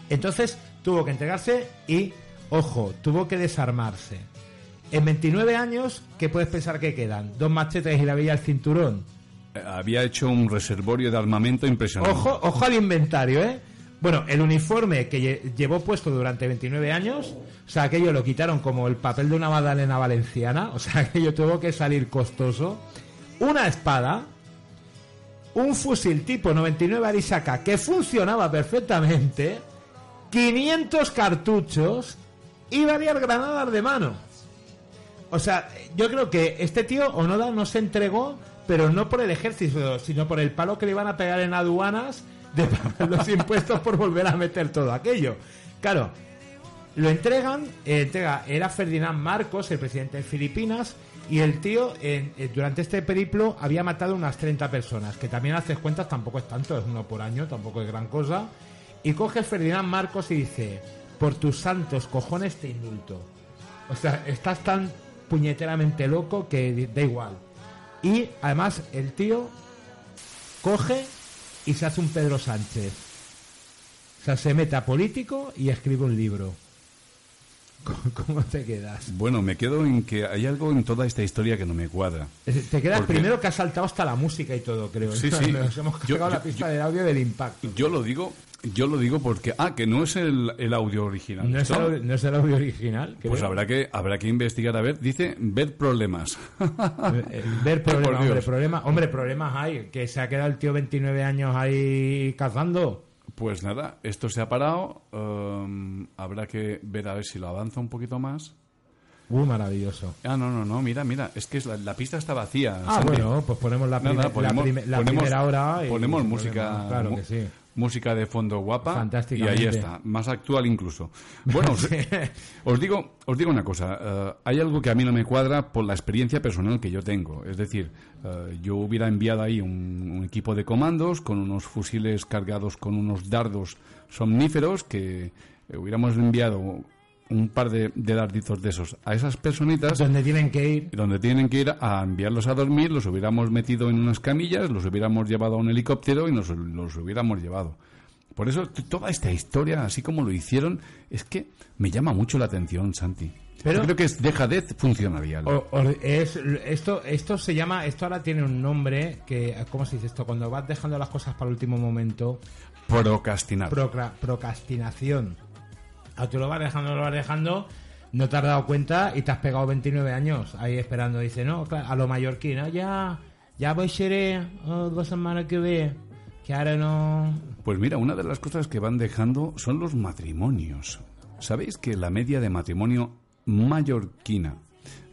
Entonces tuvo que entregarse y, ojo, tuvo que desarmarse. En 29 años, ¿qué puedes pensar que quedan? Dos machetes y la villa al cinturón. Eh, Había hecho un reservorio de armamento impresionante. Ojo, ojo al inventario, ¿eh? Bueno, el uniforme que lle- llevó puesto durante 29 años, o sea, aquello lo quitaron como el papel de una magdalena valenciana, o sea, [LAUGHS] aquello tuvo que salir costoso. Una espada, un fusil tipo 99 Arisaka que funcionaba perfectamente, 500 cartuchos y varias granadas de mano. O sea, yo creo que este tío Onoda no se entregó, pero no por el ejército, sino por el palo que le iban a pegar en aduanas de pagar los impuestos por volver a meter todo aquello. Claro, lo entregan, eh, entrega, era Ferdinand Marcos, el presidente de Filipinas, y el tío eh, durante este periplo había matado unas 30 personas, que también haces cuentas, tampoco es tanto, es uno por año, tampoco es gran cosa. Y coge Ferdinand Marcos y dice, por tus santos cojones te indulto. O sea, estás tan puñeteramente loco que da igual. Y además el tío coge y se hace un Pedro Sánchez. O sea, se mete a político y escribe un libro. ¿Cómo, te quedas? Bueno, me quedo en que hay algo en toda esta historia que no me cuadra. Es- Te quedas Porque- primero que has saltado hasta la música y todo, creo. Sí, sí. Nos hemos cargado yo- la pista del audio del impacto. Yo lo digo, yo lo digo porque ah, que no es el, el audio original. No es, el, ¿no? audio- no es el audio original. Pues habrá que habrá que investigar a ver. Dice ver problemas. Eh, Ver [LAUGHS] Por problemas, hombre, problemas, hombre, problemas hay. Que se ha quedado el tío 29 años ahí cazando. Pues nada, esto se ha parado. ehm, habrá que ver a ver si lo avanza un poquito más. Uh, maravilloso. Ah, no, no, no, mira, mira, es que la, la pista está vacía. Ah, Santi. bueno, pues ponemos la, Nada, primer- la ponemos- prime- la ponemos- primera hora. y ponemos música. Claro que sí. Música de fondo guapa y ahí está, más actual incluso. Bueno, os, [LAUGHS] [LAUGHS] os digo, os digo una cosa, eh, hay algo que a mí no me cuadra por la experiencia personal que yo tengo. Es decir, eh, yo hubiera enviado ahí un, un equipo de comandos con unos fusiles cargados con unos dardos somníferos que hubiéramos enviado un par de, de darditos de esos a esas personitas Donde tienen que ir. donde tienen que ir a enviarlos a dormir, los hubiéramos metido en unas camillas, los hubiéramos llevado a un helicóptero y nos los hubiéramos llevado. Por eso toda esta historia, así como lo hicieron, es que me llama mucho la atención, Santi. Pero- Yo creo que es dejadez funcionarial. O- o- es, esto, esto se llama, esto ahora tiene un nombre que, ¿cómo se dice esto? Cuando vas dejando las cosas para el último momento. Procrastinar. Procra- procrastinación. A tú lo vas dejando, lo vas dejando, no te has dado cuenta y te has pegado 29 años ahí esperando. Dice, no, claro, a lo mallorquín, ¿no? ya, ya voy seré oh, dos semanas que ve, que ahora no... Pues mira, una de las cosas que van dejando son los matrimonios. ¿Sabéis que la media de matrimonio mallorquina,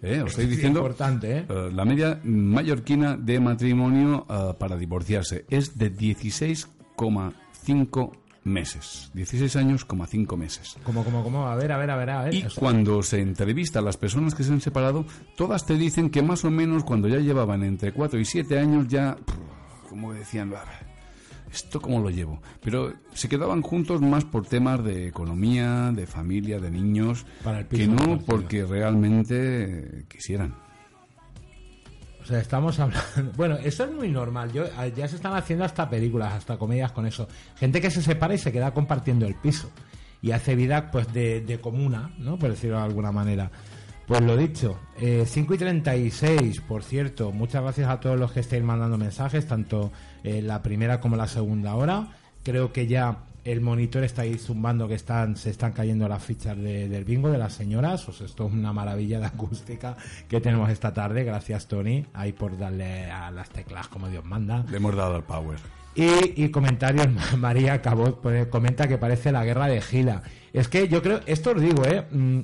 eh, os estoy Sí, diciendo, importante, ¿eh? eh, la media mallorquina de matrimonio eh, para divorciarse es de 16,5 meses. 16 años, coma 5 meses. Como, como, como, a ver, a ver, a ver, a ver. Y cuando se entrevista a las personas que se han separado, todas te dicen que más o menos cuando ya llevaban entre 4 y 7 años ya, como decían, "Ah, ¿esto cómo lo llevo? Pero se quedaban juntos más por temas de economía, de familia, de niños, Para el que no porque realmente quisieran. O sea, estamos hablando. [LAUGHS] Bueno, eso es muy normal. Yo, ya se están haciendo hasta películas, hasta comedias con eso. Gente que se separa y se queda compartiendo el piso. Y hace vida, pues, de, de comuna, ¿no? Por decirlo de alguna manera. Pues lo dicho, eh, 5 y 36, por cierto. Muchas gracias a todos los que estáis mandando mensajes, tanto eh, la primera como la segunda hora. Creo que ya el monitor está ahí zumbando que están se están cayendo las fichas de- del bingo de las señoras. Esto es una maravilla de acústica que tenemos esta tarde. Gracias, Tony, ahí por darle a las teclas como Dios manda. Le hemos dado al power. Y, y comentarios, [LAUGHS] María Cabot pone- comenta que parece la guerra de Gila. Es que yo creo, esto os digo, ¿eh? Mm,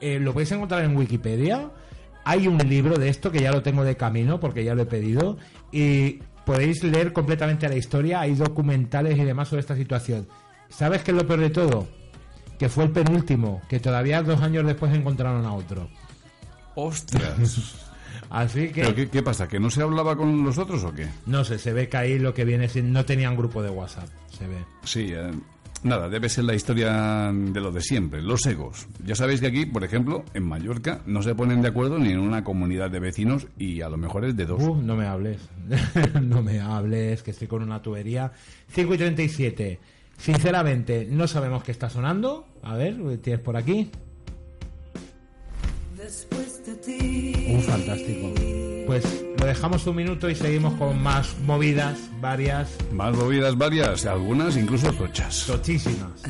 eh, lo podéis encontrar en Wikipedia. Hay un libro de esto que ya lo tengo de camino porque ya lo he pedido. Y podéis leer completamente la historia. Hay documentales y demás sobre esta situación. ¿Sabes qué es lo peor de todo? Que fue el penúltimo, que todavía dos años después encontraron a otro. ¡Ostras! [LAUGHS] Así que... ¿Pero qué, qué pasa? ¿Que no se hablaba con los otros o qué? No sé, se ve que ahí lo que viene sin... No tenían grupo de WhatsApp, se ve. Sí, eh, nada, debe ser la historia de lo de siempre, los egos. Ya sabéis que aquí, por ejemplo, en Mallorca, no se ponen de acuerdo ni en una comunidad de vecinos y a lo mejor es de dos. Uh, no me hables. [LAUGHS] no me hables, que estoy con una tubería. 5 y 37. Sinceramente, no sabemos qué está sonando. A ver, tienes por aquí. Después de ti. Uh, fantástico. Pues lo dejamos un minuto y seguimos con más movidas, varias, Más movidas varias, algunas incluso tochas. tochísimas.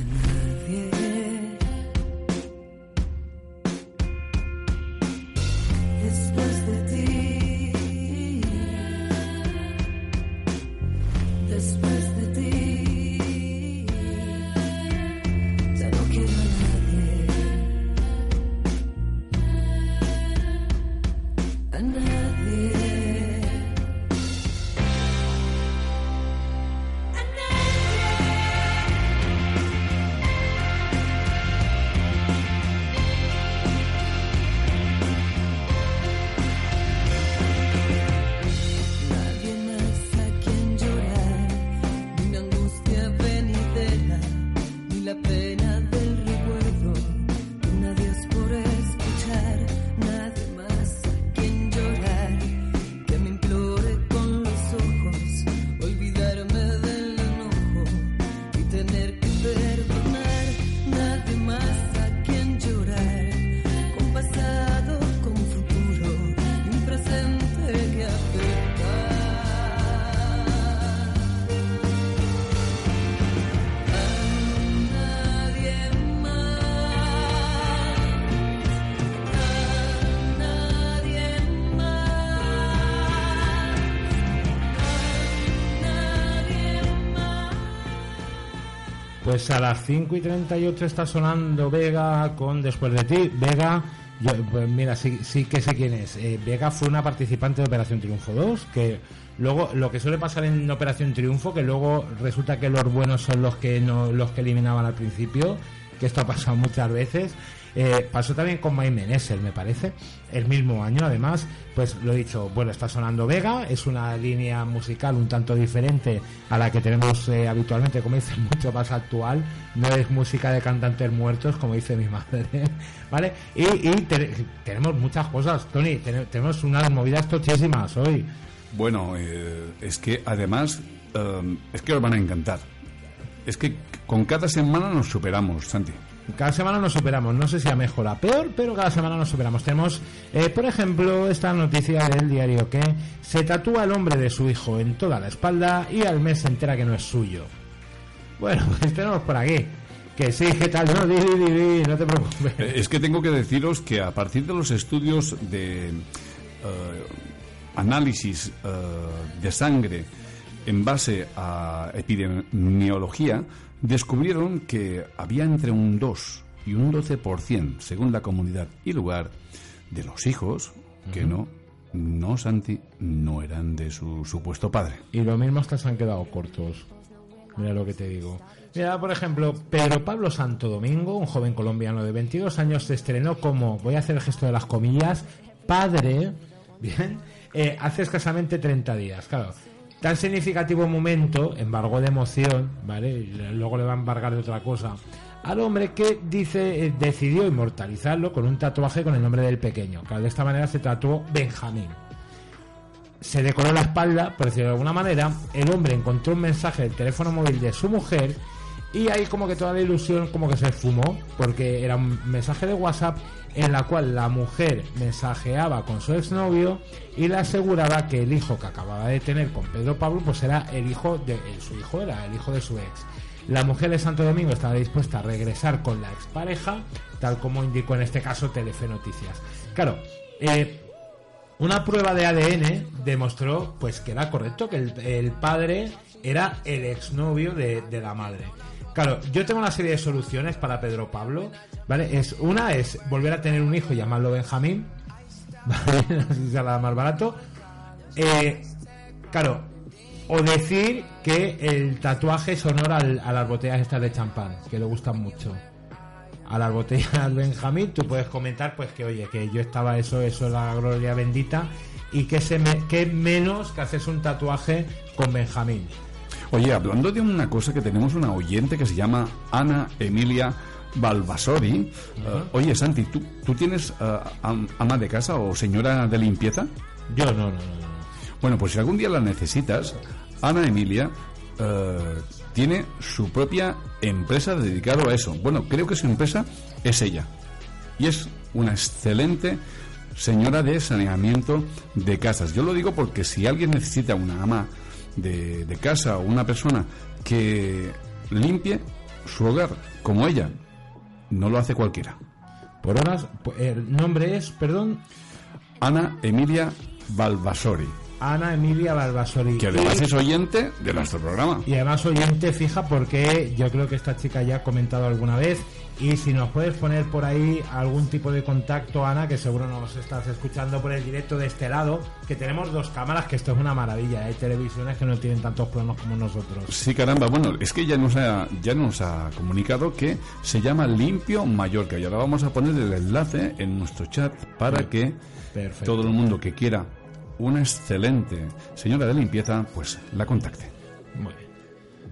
Pues a las 5 y 38 está sonando Vega con Después de ti. Vega, yo, pues mira, sí, sí que sé quién es. Eh, Vega fue una participante de Operación Triunfo 2, que luego lo que suele pasar en Operación Triunfo, que luego resulta que los buenos son los que no los que eliminaban al principio, que esto ha pasado muchas veces. Eh, pasó también con Mike Meneser, me parece, el mismo año, además, pues lo he dicho, bueno, está sonando Vega, es una línea musical un tanto diferente a la que tenemos eh, habitualmente, como dice, [LAUGHS] mucho más actual, no es música de cantantes muertos, como dice mi madre, [LAUGHS] ¿vale? Y, y te- tenemos muchas cosas, Tony, ten- tenemos unas movidas tochísimas hoy. Bueno, eh, es que además, eh, es que os van a encantar. Es que con cada semana nos superamos, Santi. Cada semana nos superamos, no sé si a mejor o a peor, pero cada semana nos superamos. Tenemos, eh, por ejemplo, esta noticia del diario que se tatúa el hombre de su hijo en toda la espalda y al mes se entera que no es suyo. Bueno, [LAUGHS] pues tenemos por aquí. Que sí, ¿qué tal? No, di, di, di, no te preocupes. Eh, Es que tengo que deciros que a partir de los estudios de eh, análisis de sangre en base a epidemiología, descubrieron que había entre un 2 y un 12%, según la comunidad y lugar, de los hijos que no, no, Santi, no eran de su supuesto padre. Y lo mismo hasta se han quedado cortos. Mira lo que te digo. Mira, por ejemplo, Pedro Pablo Santo Domingo, un joven colombiano de 22 años, se estrenó como, voy a hacer el gesto de las comillas, padre, [LAUGHS] bien, eh, hace escasamente 30 días. Claro, tan significativo momento, embargó de emoción, ¿vale? Luego le va a embargar de otra cosa. Al hombre que dice eh, decidió inmortalizarlo con un tatuaje con el nombre del pequeño. Claro, de esta manera se tatuó Benjamín se decoró la espalda, por decirlo de alguna manera, el hombre encontró un mensaje del teléfono móvil de su mujer y ahí como que toda la ilusión como que se esfumó, porque era un mensaje de WhatsApp en la cual la mujer mensajeaba con su exnovio y le aseguraba que el hijo que acababa de tener con Pedro Pablo pues era el hijo de eh, su hijo era el hijo de su ex. La mujer de Santo Domingo estaba dispuesta a regresar con la expareja, tal como indicó en este caso Telefe Noticias. Claro, eh, una prueba de ADN demostró pues que era correcto, que el, padre era el exnovio de la madre. Claro, yo tengo una serie de soluciones para Pedro Pablo, ¿vale? Es, una es volver a tener un hijo y llamarlo Benjamín, [LAUGHS] ¿vale? No sé si más barato. Eh, claro, o decir que el tatuaje es honor a las botellas estas de champán, que le gustan mucho a las botellas [LAUGHS] Benjamín, tú puedes comentar pues que oye, que yo estaba eso, eso es la gloria bendita y que se me, que menos que haces un tatuaje con Benjamín. Oye, hablando de una cosa que tenemos una oyente que se llama Ana Emilia Balbasori. eh, oye, Santi, ¿tú, tú tienes eh, am- ama de casa o señora de limpieza? Yo no, no, no. no. Bueno, pues si algún día la necesitas, Ana Emilia eh, tiene su propia empresa dedicada a eso. Bueno, creo que su empresa es ella. Y es una excelente señora de saneamiento de casas. Yo lo digo porque si alguien necesita una ama de, de casa o una persona que limpie su hogar como ella, no lo hace cualquiera. Por horas, el nombre es, perdón, Ana Emilia Balbasori, Ana Emilia Balbasori. que además Y- es oyente de nuestro programa. Y además oyente fija porque yo creo que esta chica ya ha comentado alguna vez y si nos puedes poner por ahí algún tipo de contacto Ana que seguro nos estás escuchando por el directo de este lado que tenemos dos cámaras que esto es una maravilla hay televisiones que no tienen tantos planos como nosotros Sí, caramba, bueno, es que ya nos ha, ya nos ha comunicado que se llama Limpio Mallorca y ahora vamos a poner el enlace en nuestro chat para que Perfecto. todo el mundo que quiera una excelente señora de limpieza, pues la contacte. Muy bien.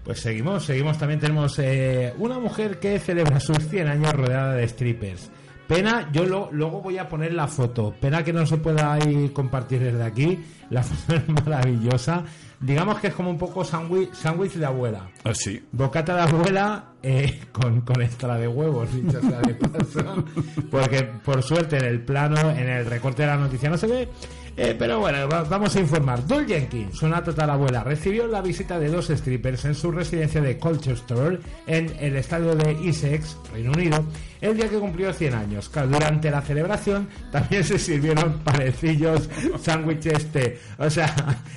Pues seguimos, seguimos. También tenemos eh, una mujer que celebra sus 100 años rodeada de strippers. Pena, yo lo- luego voy a poner la foto. Pena que no se pueda ahí compartir desde aquí. La [LAUGHS] foto es maravillosa. Digamos que es como un poco sándwich de abuela. Así. Bocata de abuela eh, con, con extra de huevos, dicho sea de [LAUGHS] paso. Porque por suerte en el plano, en el recorte de la noticia no se ve. Eh, pero bueno, va- vamos a informar. Dul Jenkins, una total abuela, recibió la visita de dos strippers en su residencia de Colchester, en el estadio de Essex, Reino Unido, el día que cumplió 100 años. Durante la celebración también se sirvieron [LAUGHS] panecillos, sándwiches, té. O sea,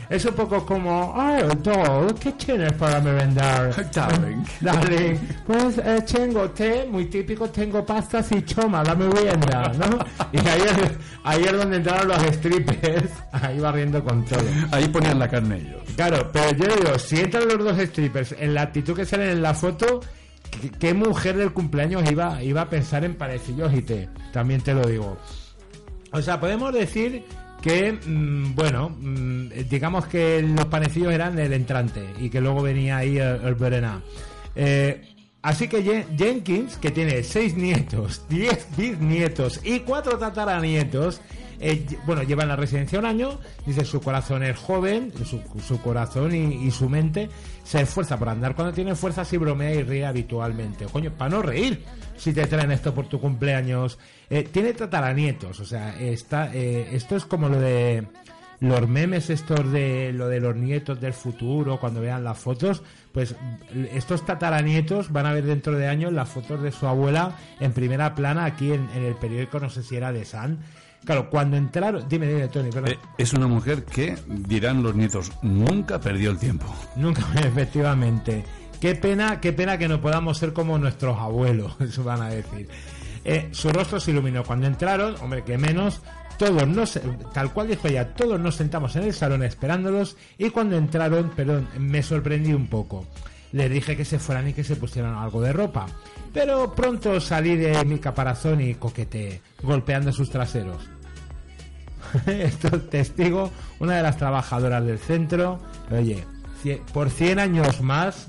es un poco como, ay, doll, ¿qué tienes para merendar? [LAUGHS] Darling. [LAUGHS] Darling, pues eh, tengo té, muy típico, tengo pastas y choma, la merienda, ¿no? Y ahí es donde entraron los strippers, ahí barriendo con todo. Ahí ponían la carne ellos. Claro, pero yo digo, si entran los dos strippers en la actitud que salen en la foto, ¿qué, mujer del cumpleaños iba, iba a pensar en panecillos y té? También te lo digo. O sea, podemos decir que, mm, bueno, mm, digamos que los panecillos eran el entrante y que luego venía ahí el, el. Eh, así que Jen- Jenkins, que tiene seis nietos, diez bisnietos y cuatro tataranietos, eh, bueno, lleva en la residencia un año, dice su corazón es joven, su, su corazón y, su mente se esfuerza por andar cuando tiene fuerzas y bromea y ríe habitualmente. Coño, para no reír, si te traen esto por tu cumpleaños. Eh, tiene tataranietos, o sea, está, eh, esto es como lo de los memes estos de lo de los nietos del futuro, cuando vean las fotos, pues estos tataranietos van a ver dentro de años las fotos de su abuela en primera plana aquí en el periódico, no sé si era de San. Claro, cuando entraron... Dime, dime, Tony, perdón. Eh, es una mujer que, dirán los nietos, nunca perdió el tiempo. Nunca, [LAUGHS] efectivamente. Qué pena, qué pena que no podamos ser como nuestros abuelos, [LAUGHS] eso van a decir. Eh, su rostro se iluminó cuando entraron, hombre, que menos. Todos nos, tal cual dijo ella, todos nos sentamos en el salón esperándolos y cuando entraron, perdón, me sorprendí un poco. Les dije que se fueran y que se pusieran algo de ropa. Pero pronto salí de mi caparazón y coqueteé, golpeando sus traseros. [LAUGHS] Esto es testigo, una de las trabajadoras del centro. Oye, por 100 años más,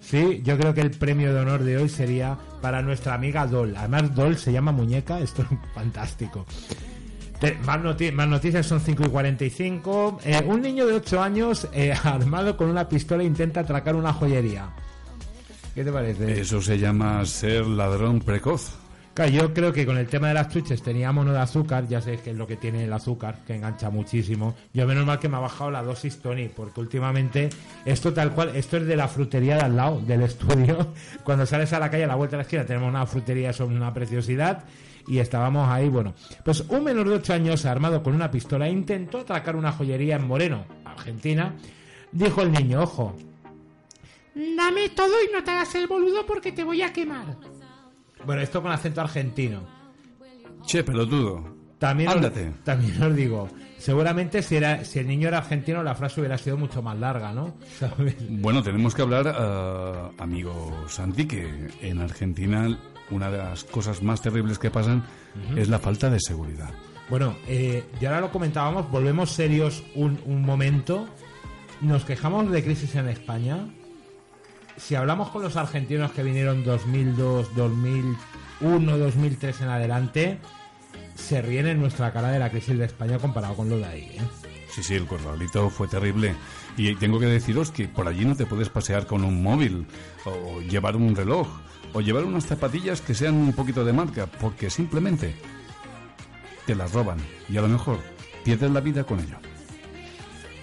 sí, yo creo que el premio de honor de hoy sería para nuestra amiga Dol. Además, Dol se llama muñeca, esto es fantástico. Más, noti- más noticias son 5 y 45. Eh, un niño de 8 años eh, [LAUGHS] armado con una pistola intenta atracar una joyería. ¿Qué te parece? Eso se llama ser ladrón precoz. Claro, yo creo que con el tema de las chuches tenía mono de azúcar, ya sé que es lo que tiene el azúcar, que engancha muchísimo. Yo menos mal que me ha bajado la dosis Tony, porque últimamente esto tal cual, esto es de la frutería de al lado del estudio. [LAUGHS] Cuando sales a la calle a la vuelta de la esquina tenemos una frutería son una preciosidad y estábamos ahí, bueno, pues un menor de 8 años armado con una pistola intentó atracar una joyería en Moreno, Argentina. Dijo el niño, ojo, Dame todo y no te hagas el boludo porque te voy a quemar. bueno, esto con acento argentino. Che, pelotudo. También os, Ándate. también os digo, seguramente si, era, si el niño era argentino la frase hubiera sido mucho más larga, ¿no? [LAUGHS] ¿Sabes? Bueno, tenemos que hablar, ah, amigo Santi, que en Argentina una de las cosas más terribles que pasan es la falta de seguridad. Bueno, eh, ya ahora lo comentábamos, volvemos serios un, un momento. Nos quejamos de crisis en España. Si hablamos con los argentinos que vinieron 2002, 2001, 2003 en adelante, se ríen en nuestra cara de la crisis de España comparado con lo de ahí. ¿eh? Sí, sí, el corralito fue terrible. Y tengo que deciros que por allí no te puedes pasear con un móvil, o llevar un reloj, o llevar unas zapatillas que sean un poquito de marca, porque simplemente te las roban. Y a lo mejor pierdes la vida con ello.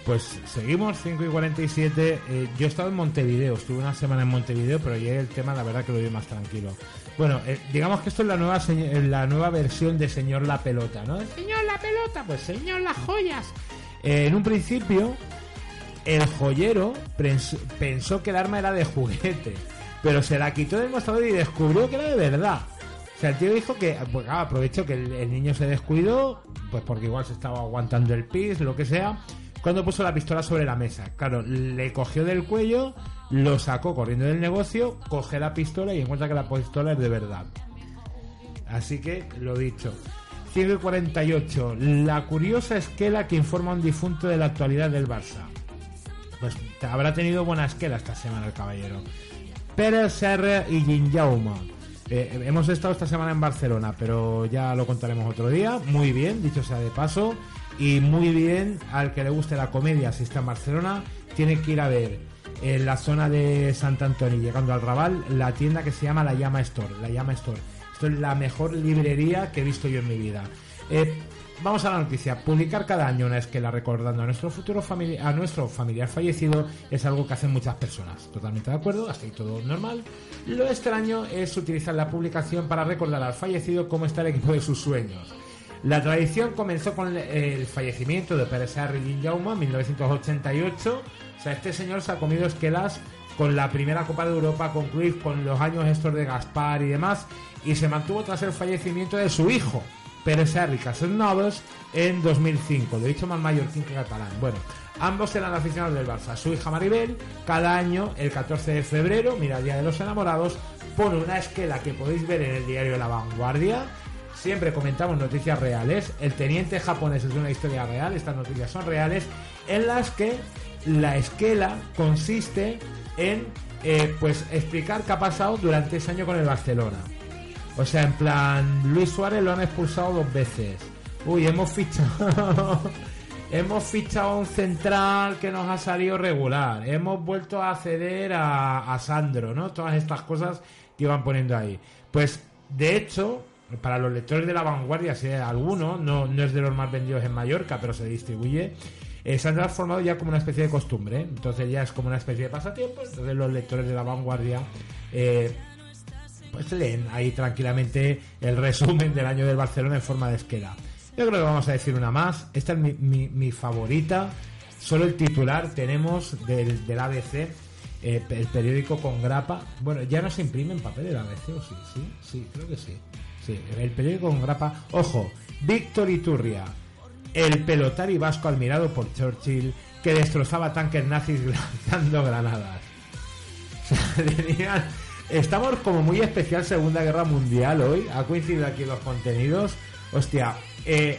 Pues seguimos, 5 y 47. Eh, yo he estado en Montevideo, estuve una semana en Montevideo, pero ayer el tema, la verdad, que lo vi más tranquilo. Bueno, eh, digamos que esto es la nueva, eh, la nueva versión de Señor La Pelota, ¿no? Señor la pelota, pues señor las joyas. Eh, en un principio, el joyero pensó que el arma era de juguete, pero se la quitó del mostrador y descubrió que era de verdad. O sea, el tío dijo que, pues claro, aprovechó que el, niño se descuidó, pues porque igual se estaba aguantando el pis, lo que sea, cuando puso la pistola sobre la mesa. Claro, le cogió del cuello, lo sacó corriendo del negocio, coge la pistola y encuentra que la pistola es de verdad. Así que, lo dicho. 5 y 48. La curiosa esquela que informa a un difunto de la actualidad del Barça. Pues habrá tenido buena esquela esta semana el caballero. Pérez, Serra y Ginjaume. Eh, hemos estado esta semana en Barcelona, pero ya lo contaremos otro día. Muy bien, dicho sea de paso. Y muy bien, al que le guste la comedia, si está en Barcelona, tiene que ir a ver en la zona de Sant Antoni, llegando al Raval, la tienda que se llama La Llama Store. La Llama Store. Esto es la mejor librería que he visto yo en mi vida. Eh, vamos a la noticia. Publicar cada año una esquela recordando a nuestro futuro famili- a nuestro familiar fallecido es algo que hacen muchas personas. Totalmente de acuerdo, hasta ahí todo normal. Lo extraño es utilizar la publicación para recordar al fallecido cómo está el equipo de sus sueños. La tradición comenzó con el fallecimiento de Pérez Sarri Jaume en 1988. O sea, este señor se ha comido esquelas con la primera Copa de Europa, con Cruyff, con los años estos de Gaspar y demás, y se mantuvo tras el fallecimiento de su hijo, Pérez Sarri Caselnovas, en 2005. Lo he dicho más mallorquín que catalán. Bueno, ambos eran aficionados del Barça. Su hija Maribel, cada año, el 14 de febrero, mira, Día de los Enamorados, pone una esquela que podéis ver en el diario La Vanguardia, Siempre comentamos noticias reales. El teniente japonés es una historia real. Estas noticias son reales. En las que la esquela consiste en eh, pues explicar qué ha pasado durante ese año con el Barcelona. O sea, en plan, Luis Suárez lo han expulsado dos veces. Uy, hemos fichado. [LAUGHS] hemos fichado un central que nos ha salido regular. Hemos vuelto a acceder a, a Sandro, ¿no? Todas estas cosas que iban poniendo ahí. Pues, de hecho, para los lectores de la vanguardia, si hay alguno, no, no es de los más vendidos en Mallorca, pero se distribuye, eh, se han transformado ya como una especie de costumbre. ¿eh? Entonces ya es como una especie de pasatiempo. Entonces los lectores de la vanguardia eh, pues leen ahí tranquilamente el resumen del año del Barcelona en forma de esquela. Yo creo que vamos a decir una más. Esta es mi, favorita. Solo el titular tenemos del, ABC, eh, el periódico con grapa. Bueno, ya no se imprime en papel el ABC, ¿o sí? Sí, sí, creo que sí. Sí, el periódico con grapa. Ojo, Víctor Iturria, el pelotari vasco admirado por Churchill que destrozaba tanques nazis [LAUGHS] lanzando granadas. [LAUGHS] Estamos como muy especial Segunda Guerra Mundial hoy. Ha coincidido aquí los contenidos. Hostia, eh,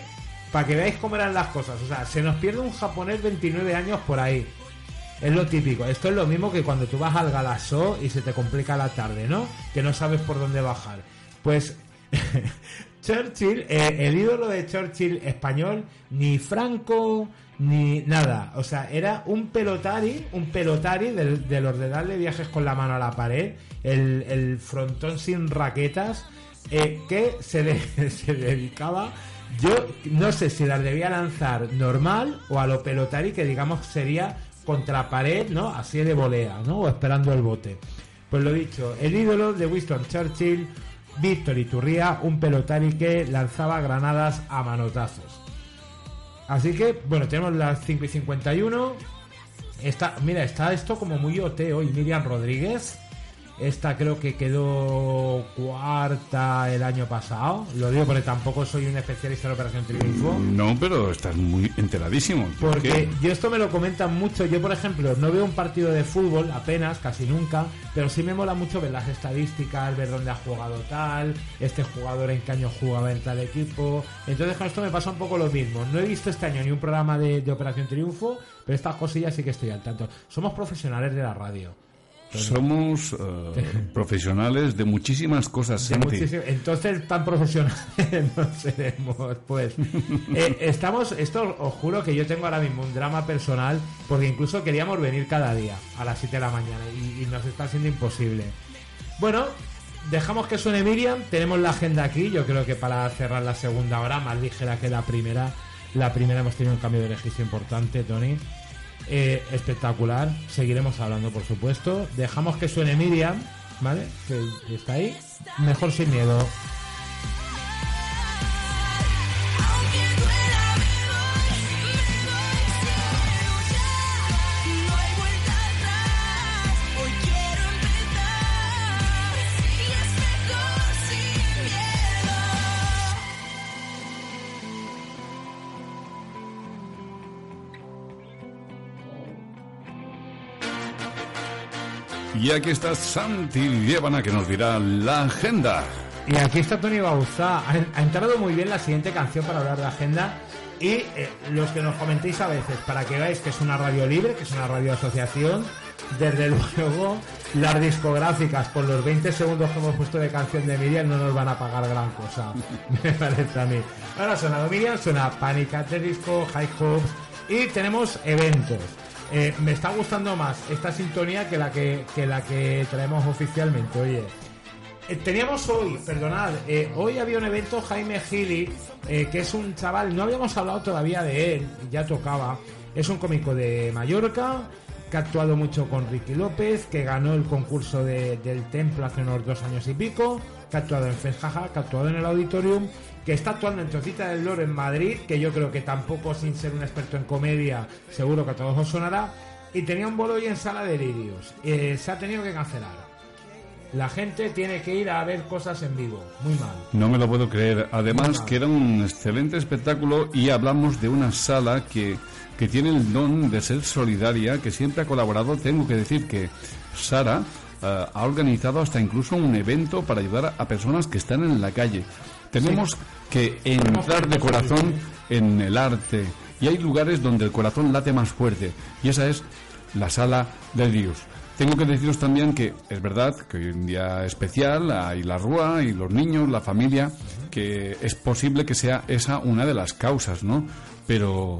para que veáis cómo eran las cosas. O sea, se nos pierde un japonés 29 años por ahí. Es lo típico. Esto es lo mismo que cuando tú vas al Galasó y se te complica la tarde, ¿no? Que no sabes por dónde bajar. Pues [LAUGHS] Churchill, eh, el ídolo de Churchill español, ni Franco ni nada. O sea, era un pelotari, un pelotari de, de los de darle viajes con la mano a la pared, el, frontón sin raquetas, eh, que [LAUGHS] se dedicaba. Yo no sé si las debía lanzar normal o a lo pelotari, que digamos sería contra pared, ¿no? Así de volea, ¿no? O esperando el bote. Pues lo dicho, el ídolo de Winston Churchill, Víctor Iturría, un pelotari que lanzaba granadas a manotazos. Así que, bueno, tenemos las 5 y 51. Está, mira, está esto como muy OT hoy. Miriam Rodríguez. Esta creo que quedó cuarta el año pasado. Lo digo porque tampoco soy un especialista en Operación Triunfo. No, pero estás muy enteradísimo. ¿Por Porque qué? yo esto me lo comentan mucho. Yo, por ejemplo, no veo un partido de fútbol apenas, casi nunca, pero sí me mola mucho ver las estadísticas, ver dónde ha jugado tal, este jugador en qué año jugaba en tal equipo. Entonces con esto me pasa un poco lo mismo. No he visto este año ni un programa de, de Operación Triunfo, pero estas cosillas sí que estoy al tanto. Somos profesionales de la radio. Somos eh, [LAUGHS] profesionales de muchísimas cosas, De Santi. muchísimo- Entonces, tan profesionales [LAUGHS] no seremos, pues. [LAUGHS] Eh, estamos, esto os juro que yo tengo ahora mismo un drama personal, porque incluso queríamos venir cada día a las 7 de la mañana y, y nos está siendo imposible. Bueno, dejamos que suene Miriam, tenemos la agenda aquí, yo creo que para cerrar la segunda hora, más ligera que la primera. La primera hemos tenido un cambio de registro importante, Tony. Eh, espectacular. Seguiremos hablando, por supuesto. Dejamos que suene Miriam, ¿vale? Que está ahí. Mejor sin miedo. Y aquí está Santi Liébana que nos dirá la agenda. Y aquí está Tony Bauzá. Ha, entrado muy bien la siguiente canción para hablar de agenda. Y eh, los que nos comentéis a veces, para que veáis que es una radio libre, que es una radio asociación, desde [LAUGHS] luego las discográficas por los 20 segundos que hemos puesto de canción de Miriam no nos van a pagar gran cosa, [LAUGHS] me parece a mí. Ahora sonado Miriam, suena Panic Disco, High Hopes y tenemos eventos. Eh, me está gustando más esta sintonía que la que, que la que traemos oficialmente, oye. Eh, teníamos hoy, perdonad, eh, hoy había un evento Jaime Gili, que es un chaval, no habíamos hablado todavía de él, ya tocaba, es un cómico de Mallorca, que ha actuado mucho con Ricky López, que ganó el concurso de- del Templo hace unos dos años y pico, que ha actuado en Fesjaja, que ha actuado en el Auditorium, que está actuando en Trocita del Loro en Madrid, que yo creo que tampoco sin ser un experto en comedia, seguro que a todos os sonará, y tenía un bolo hoy en Sala de Lirios. Eh, se ha tenido que cancelar. La gente tiene que ir a ver cosas en vivo. Muy mal. No me lo puedo creer. Además que era un excelente espectáculo y hablamos de una sala que, que tiene el don de ser solidaria, que siempre ha colaborado. Tengo que decir que Sara eh, ha organizado hasta incluso un evento para ayudar a personas que están en la calle. Tenemos que entrar de corazón en el arte y hay lugares donde el corazón late más fuerte y esa es la sala de Dios. Tengo que deciros también que es verdad que hoy un día especial hay la rúa y los niños, la familia, que es posible que sea esa una de las causas, ¿no? Pero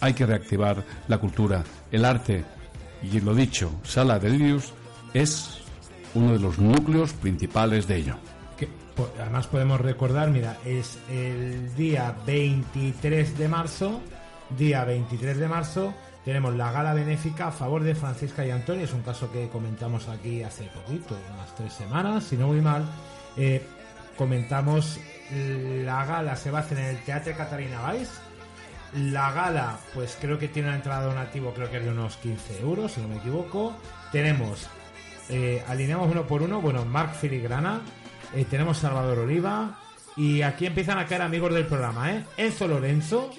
hay que reactivar la cultura, el arte y lo dicho, Sala de Dios es uno de los núcleos principales de ello. Además podemos recordar, mira, es el día 23 de marzo, día 23 de marzo, tenemos la gala benéfica a favor de Francisca y Antonio, es un caso que comentamos aquí hace poquito, unas tres semanas, si no voy mal, eh, comentamos la gala se va a hacer en el Teatro Catarina Valls, la gala, pues creo que tiene una entrada donativo, creo que es de unos 15 euros, si no me equivoco. Tenemos, eh, alineamos uno por uno, bueno, Marc Filigrana, eh, tenemos Salvador Oliva, y aquí empiezan a caer amigos del programa, ¿eh? Enzo Lorenzo,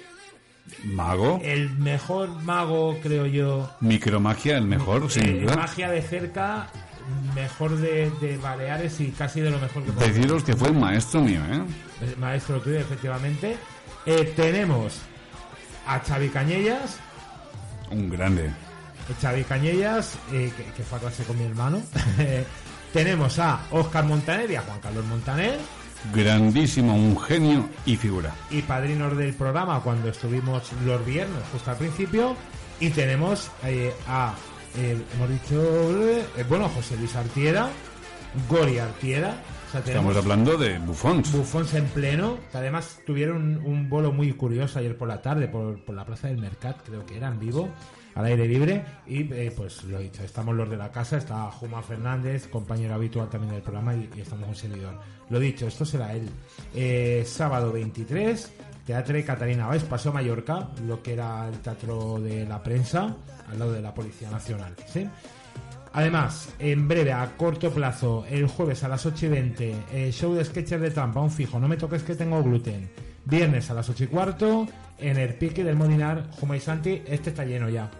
Mago. el mejor mago, creo yo, Micromagia, el mejor, sin eh, magia de cerca, mejor de, de Baleares y casi de lo mejor que podemos Deciros que fue un maestro mío, ¿eh? el maestro tuyo, efectivamente. Eh, tenemos a Xavi Cañellas, Un grande. Xavi Cañellas, eh, que, que fue a clase con mi hermano. [LAUGHS] tenemos a Óscar Montaner y a Juan Carlos Montaner. Grandísimo, un genio y figura. y padrinos del programa cuando estuvimos los viernes, justo al principio. Y tenemos eh, a, eh, hemos dicho, eh, bueno, José Luis Artieda, Gori Artieda. O sea, Estamos hablando de Buffons. Buffons en pleno, que además tuvieron un, un bolo muy curioso ayer por la tarde por, por la plaza del Mercat, creo que era en vivo, al aire libre. Y eh, pues lo he dicho, estamos los de la casa, está Juma Fernández, compañero habitual también del programa, y, estamos un servidor. Lo dicho, esto será él. Eh, sábado 23, Teatro Catarina Valls, Paseo Mallorca, lo que era el teatro de la prensa, al lado de la Policía Nacional. Además, en breve, a corto plazo, el jueves a las 8 y 20, eh, show de sketches de trampa, un fijo, no me toques que tengo gluten. Viernes a las 8 y cuarto, en el pique del Molinar, Juma y Santi, este está lleno ya.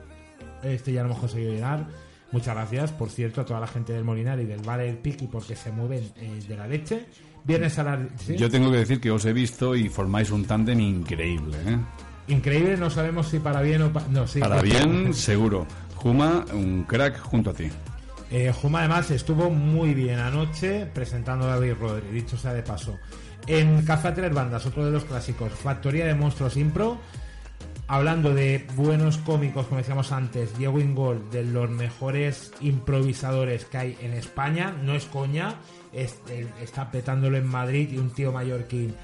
Este ya lo hemos conseguido llenar. Muchas gracias, por cierto, a toda la gente del Molinar y del Bar El Piqui porque se mueven eh, de la leche. Viernes a. ¿sí? Yo tengo que decir que os he visto y formáis un tándem increíble, ¿eh? Increíble, no sabemos si para bien o para... No, sí. Para bien, [LAUGHS] seguro. Juma, un crack junto a ti. Eh, Juma además estuvo muy bien anoche presentando a David Rodri, dicho sea de paso. En Café Tres Bandas, otro de los clásicos, Factoría de Monstruos Impro, hablando de buenos cómicos, como decíamos antes, Diego Ingol, de los mejores improvisadores que hay en España, no es coña, está petándolo en Madrid y un tío mallorquín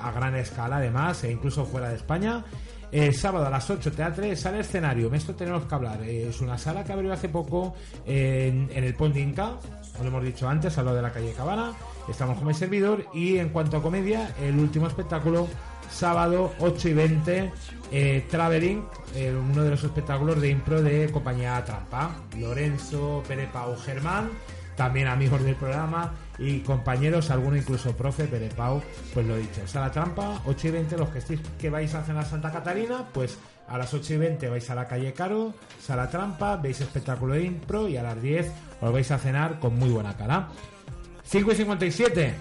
a gran escala además, e incluso fuera de España. El sábado a las 8, Teatre, sala escenario. Esto tenemos que hablar. Eh, Es una sala que abrió hace poco en, en el Pont d'Inca, como lo hemos dicho antes, al lado de la calle Cabana. Estamos como el servidor. Y en cuanto a comedia, el último espectáculo, sábado 8 y 20, eh, Traveling, eh, uno de los espectáculos de impro de Compañía Trampa. Lorenzo, Pere Pau, Germán, también amigos del programa y compañeros, alguno incluso profe, Pere Pau, pues lo dicho, Sala Trampa, 8 y 20, los que estéis que vais a cenar Santa Catarina, pues a las 8 y 20 vais a la calle Caro, Sala Trampa, veis espectáculo de impro y a las 10 os vais a cenar con muy buena cara. 5 y 57.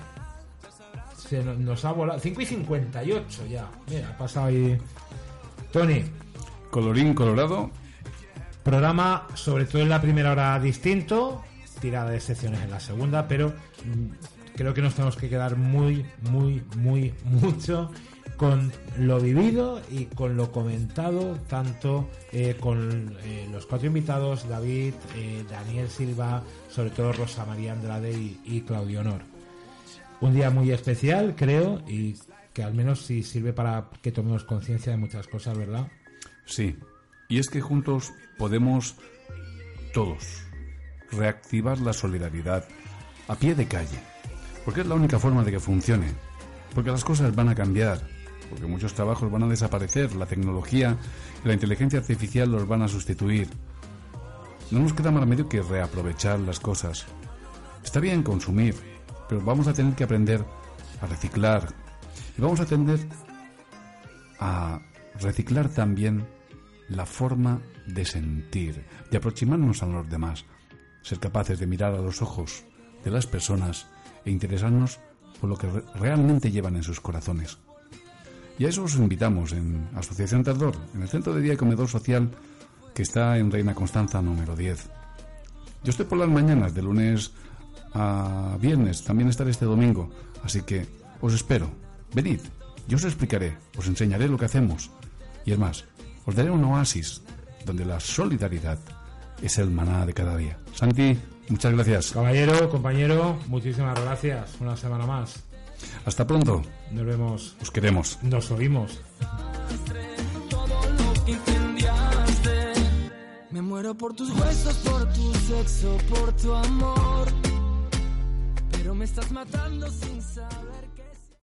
Se no- nos ha volado. 5 y 58 ya. Mira, ha pasado ahí. Tony, Colorín colorado, Programa, sobre todo en la primera hora, distinto. Tirada de secciones en la segunda, pero mm, creo que nos tenemos que quedar muy, muy, muy, [LAUGHS] mucho con lo vivido y con lo comentado, tanto eh, con eh, los cuatro invitados, David, eh, Daniel Silva, sobre todo Rosa María Andrade y, y Claudio Honor. Un día muy especial, creo, y que al menos sí sirve para que tomemos conciencia de muchas cosas, ¿verdad? sí. Y es que juntos podemos todos reactivar la solidaridad a pie de calle. Porque es la única forma de que funcione. Porque las cosas van a cambiar. Porque muchos trabajos van a desaparecer. La tecnología y la inteligencia artificial los van a sustituir. No nos queda más remedio que reaprovechar las cosas. Está bien consumir, pero vamos a tener que aprender a reciclar. Y vamos a tener a reciclar también la forma de sentir, de aproximarnos a los demás, ser capaces de mirar a los ojos de las personas e interesarnos por lo que re- realmente llevan en sus corazones. Y a eso os invitamos en Asociación Tardor, en el Centro de Día y Comedor Social que está en Reina Constanza número 10. Yo estoy por las mañanas, de lunes a viernes, también estaré este domingo, así que os espero. Venid, yo os explicaré, os enseñaré lo que hacemos. Y es más, os daré un oasis donde la solidaridad es el maná de cada día. Santi, Muchas gracias. Caballero, compañero, muchísimas gracias. Una semana más. Hasta pronto. Nos vemos. Os queremos. Nos oímos. que incendiaste. Me muero por tus huesos, por tu sexo, por tu amor. Pero me estás matando sin